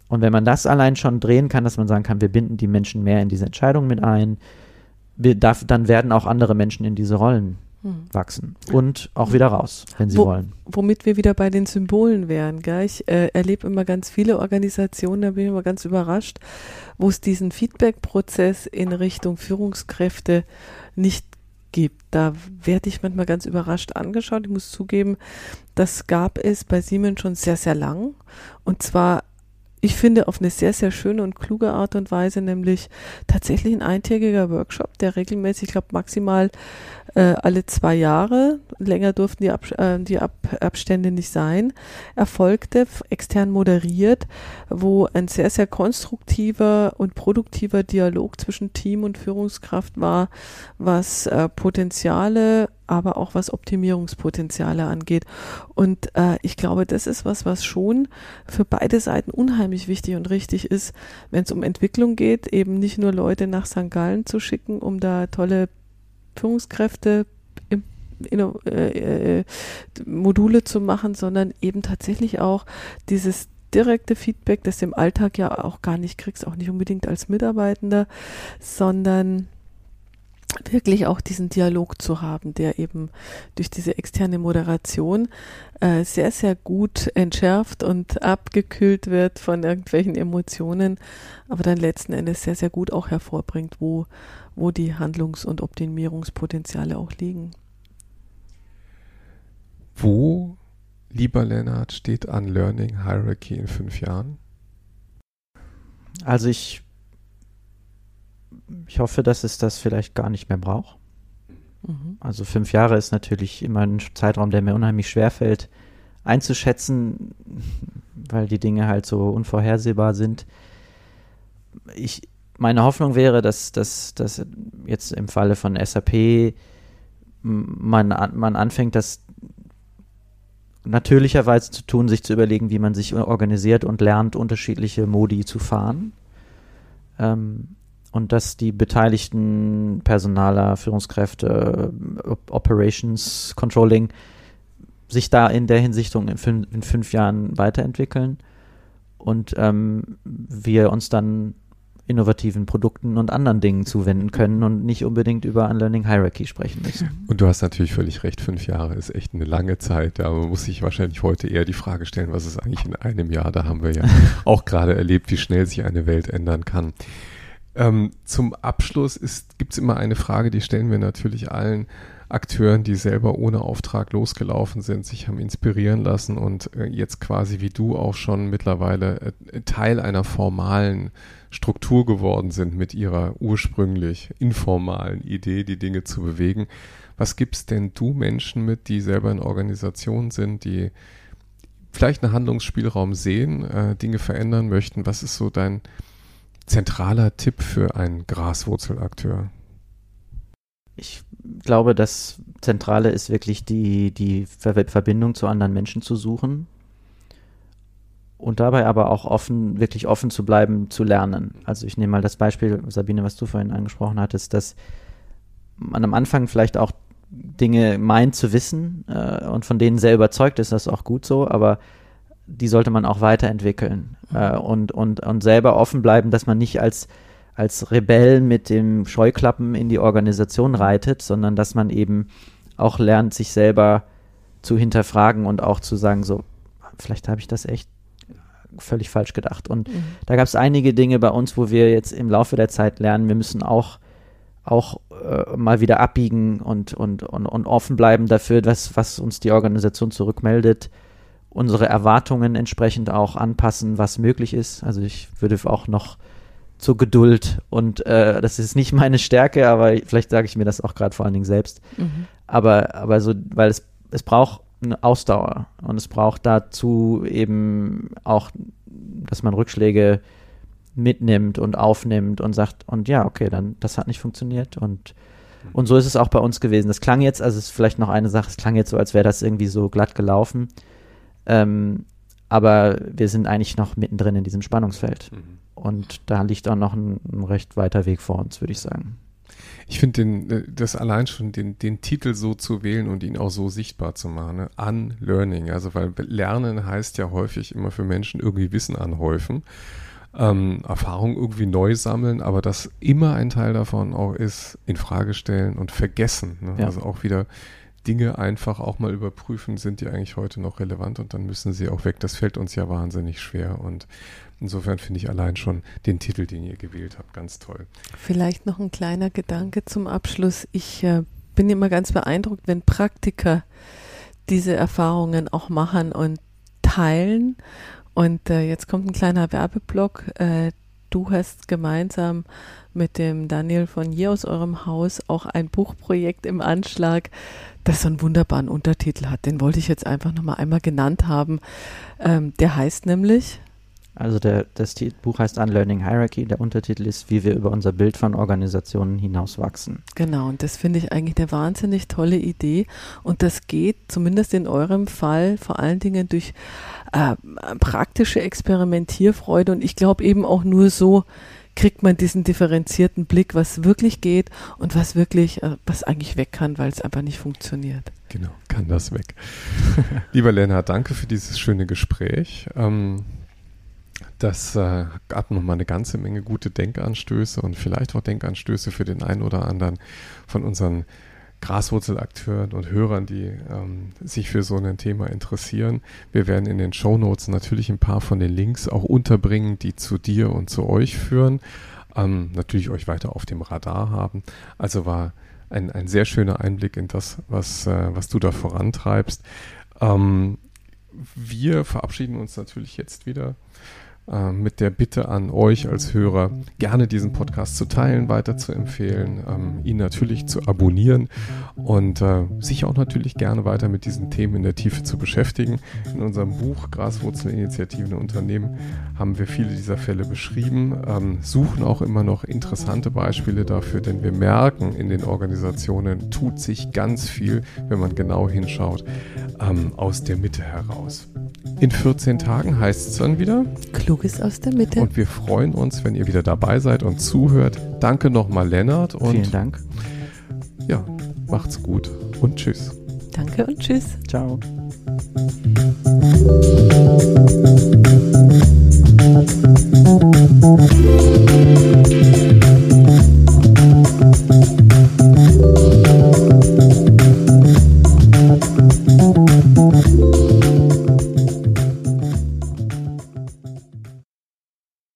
und wenn man das allein schon drehen kann, dass man sagen kann, wir binden die Menschen mehr in diese Entscheidung mit ein, wir darf, dann werden auch andere Menschen in diese Rollen. Wachsen und auch wieder raus, wenn sie Wo- wollen. Womit wir wieder bei den Symbolen wären. Gell? Ich äh, erlebe immer ganz viele Organisationen, da bin ich immer ganz überrascht, wo es diesen Feedback-Prozess in Richtung Führungskräfte nicht gibt. Da werde ich manchmal ganz überrascht angeschaut. Ich muss zugeben, das gab es bei Siemens schon sehr, sehr lang. Und zwar, ich finde, auf eine sehr, sehr schöne und kluge Art und Weise, nämlich tatsächlich ein eintägiger Workshop, der regelmäßig, ich glaube, maximal äh, alle zwei Jahre, länger durften die, Ab äh, die Ab Abstände nicht sein, erfolgte, extern moderiert, wo ein sehr, sehr konstruktiver und produktiver Dialog zwischen Team und Führungskraft war, was äh, Potenziale, aber auch was Optimierungspotenziale angeht. Und äh, ich glaube, das ist was, was schon für beide Seiten unheimlich wichtig und richtig ist, wenn es um Entwicklung geht, eben nicht nur Leute nach St. Gallen zu schicken, um da tolle Führungskräfte äh, äh, Module zu machen, sondern eben tatsächlich auch dieses direkte Feedback, das du im Alltag ja auch gar nicht kriegst, auch nicht unbedingt als Mitarbeitender, sondern wirklich auch diesen Dialog zu haben, der eben durch diese externe Moderation äh, sehr, sehr gut entschärft und abgekühlt wird von irgendwelchen Emotionen, aber dann letzten Endes sehr, sehr gut auch hervorbringt, wo, wo die Handlungs- und Optimierungspotenziale auch liegen. Wo, lieber Lennart, steht an Learning Hierarchy in fünf Jahren? Also ich, ich hoffe, dass es das vielleicht gar nicht mehr braucht. Mhm. Also fünf Jahre ist natürlich immer ein Zeitraum, der mir unheimlich schwer fällt einzuschätzen, weil die Dinge halt so unvorhersehbar sind. Ich, meine Hoffnung wäre, dass, dass, dass jetzt im Falle von SAP man, an- man anfängt, das natürlicherweise zu tun, sich zu überlegen, wie man sich organisiert und lernt, unterschiedliche Modi zu fahren. Ähm, und dass die beteiligten Personaler, Führungskräfte, Op- Operations, Controlling sich da in der Hinsicht in fün in fünf Jahren weiterentwickeln und ähm, wir uns dann innovativen Produkten und anderen Dingen zuwenden können und nicht unbedingt über Unlearning Hierarchy sprechen müssen. Und du hast natürlich völlig recht, fünf Jahre ist echt eine lange Zeit. Man muss sich wahrscheinlich heute eher die Frage stellen, was ist eigentlich in einem Jahr? Da haben wir ja auch gerade erlebt, wie schnell sich eine Welt ändern kann. Ähm, zum Abschluss gibt es immer eine Frage, die stellen wir natürlich allen Akteuren, die selber ohne Auftrag losgelaufen sind, sich haben inspirieren lassen und äh, jetzt quasi wie du auch schon mittlerweile äh, Teil einer formalen Struktur geworden sind mit ihrer ursprünglich informalen Idee, die Dinge zu bewegen. Was gibst denn du Menschen mit, die selber in Organisationen sind, die vielleicht einen Handlungsspielraum sehen, äh, Dinge verändern möchten? Was ist so dein zentraler Tipp für einen Graswurzelakteur? Ich glaube, das Zentrale ist wirklich die, die Ver Verbindung zu anderen Menschen zu suchen und dabei aber auch offen, wirklich offen zu bleiben, zu lernen. Also ich nehme mal das Beispiel, Sabine, was du vorhin angesprochen hattest, dass man am Anfang vielleicht auch Dinge meint zu wissen äh, und von denen sehr überzeugt ist, das ist auch gut so, aber die sollte man auch weiterentwickeln äh, und, und, und selber offen bleiben, dass man nicht als, als Rebell mit dem Scheuklappen in die Organisation reitet, sondern dass man eben auch lernt, sich selber zu hinterfragen und auch zu sagen, so, vielleicht habe ich das echt völlig falsch gedacht. Und Mhm. da gab es einige Dinge bei uns, wo wir jetzt im Laufe der Zeit lernen, wir müssen auch, auch äh, mal wieder abbiegen und, und, und, und offen bleiben dafür, was, was uns die Organisation zurückmeldet, unsere Erwartungen entsprechend auch anpassen, was möglich ist. Also ich würde auch noch zur Geduld. Und äh, das ist nicht meine Stärke, aber vielleicht sage ich mir das auch gerade vor allen Dingen selbst. Mhm. Aber, aber so, weil es, es braucht eine Ausdauer und es braucht dazu eben auch, dass man Rückschläge mitnimmt und aufnimmt und sagt, und ja, okay, dann das hat nicht funktioniert und und so ist es auch bei uns gewesen. Das klang jetzt, also es ist vielleicht noch eine Sache, es klang jetzt so, als wäre das irgendwie so glatt gelaufen. Ähm, aber wir sind eigentlich noch mittendrin in diesem Spannungsfeld. Mhm. Und da liegt auch noch ein, ein recht weiter Weg vor uns, würde ich sagen. Ich finde äh, das allein schon den, den Titel so zu wählen und ihn auch so sichtbar zu machen, ne? Unlearning. Also weil Lernen heißt ja häufig immer für Menschen irgendwie Wissen anhäufen, ähm, Erfahrung irgendwie neu sammeln, aber dass immer ein Teil davon auch ist, in Frage stellen und vergessen. Ne? Ja. Also auch wieder Dinge einfach auch mal überprüfen, sind die eigentlich heute noch relevant und dann müssen sie auch weg. Das fällt uns ja wahnsinnig schwer und insofern finde ich allein schon den Titel, den ihr gewählt habt, ganz toll. Vielleicht noch ein kleiner Gedanke zum Abschluss. Ich äh, bin immer ganz beeindruckt, wenn Praktiker diese Erfahrungen auch machen und teilen. Und äh, jetzt kommt ein kleiner Werbeblock. Äh, du hast gemeinsam mit dem Daniel von hier aus eurem Haus auch ein Buchprojekt im Anschlag, das so einen wunderbaren Untertitel hat. Den wollte ich jetzt einfach nochmal einmal genannt haben. Ähm, der heißt nämlich. Also der, das Buch heißt Unlearning Hierarchy. Der Untertitel ist, wie wir über unser Bild von Organisationen hinaus wachsen. Genau, und das finde ich eigentlich eine wahnsinnig tolle Idee. Und das geht zumindest in eurem Fall vor allen Dingen durch äh, praktische Experimentierfreude. Und ich glaube eben auch nur so, kriegt man diesen differenzierten Blick, was wirklich geht und was wirklich, äh, was eigentlich weg kann, weil es einfach nicht funktioniert. Genau, kann das weg. Lieber Lennart, danke für dieses schöne Gespräch. Ähm, das äh, gab nochmal eine ganze Menge gute Denkanstöße und vielleicht auch Denkanstöße für den einen oder anderen von unseren Graswurzelakteuren und Hörern, die ähm, sich für so ein Thema interessieren. Wir werden in den Show Notes natürlich ein paar von den Links auch unterbringen, die zu dir und zu euch führen. Ähm, natürlich euch weiter auf dem Radar haben. Also war ein, ein sehr schöner Einblick in das, was, äh, was du da vorantreibst. Ähm, wir verabschieden uns natürlich jetzt wieder äh, mit der Bitte an euch als Hörer, gerne diesen Podcast zu teilen, weiter zu empfehlen, ähm, ihn natürlich zu abonnieren und äh, sich auch natürlich gerne weiter mit diesen Themen in der Tiefe zu beschäftigen. In unserem Buch Graswurzelinitiativen Unternehmen haben wir viele dieser Fälle beschrieben, ähm, suchen auch immer noch interessante Beispiele dafür, denn wir merken in den Organisationen tut sich ganz viel, wenn man genau hinschaut, ähm, aus der Mitte heraus. In 14 Tagen heißt es dann wieder. Kluges aus der Mitte. Und wir freuen uns, wenn ihr wieder dabei seid und zuhört. Danke nochmal, Lennart. Und Vielen Dank. Ja, macht's gut und tschüss. Danke und tschüss. Ciao.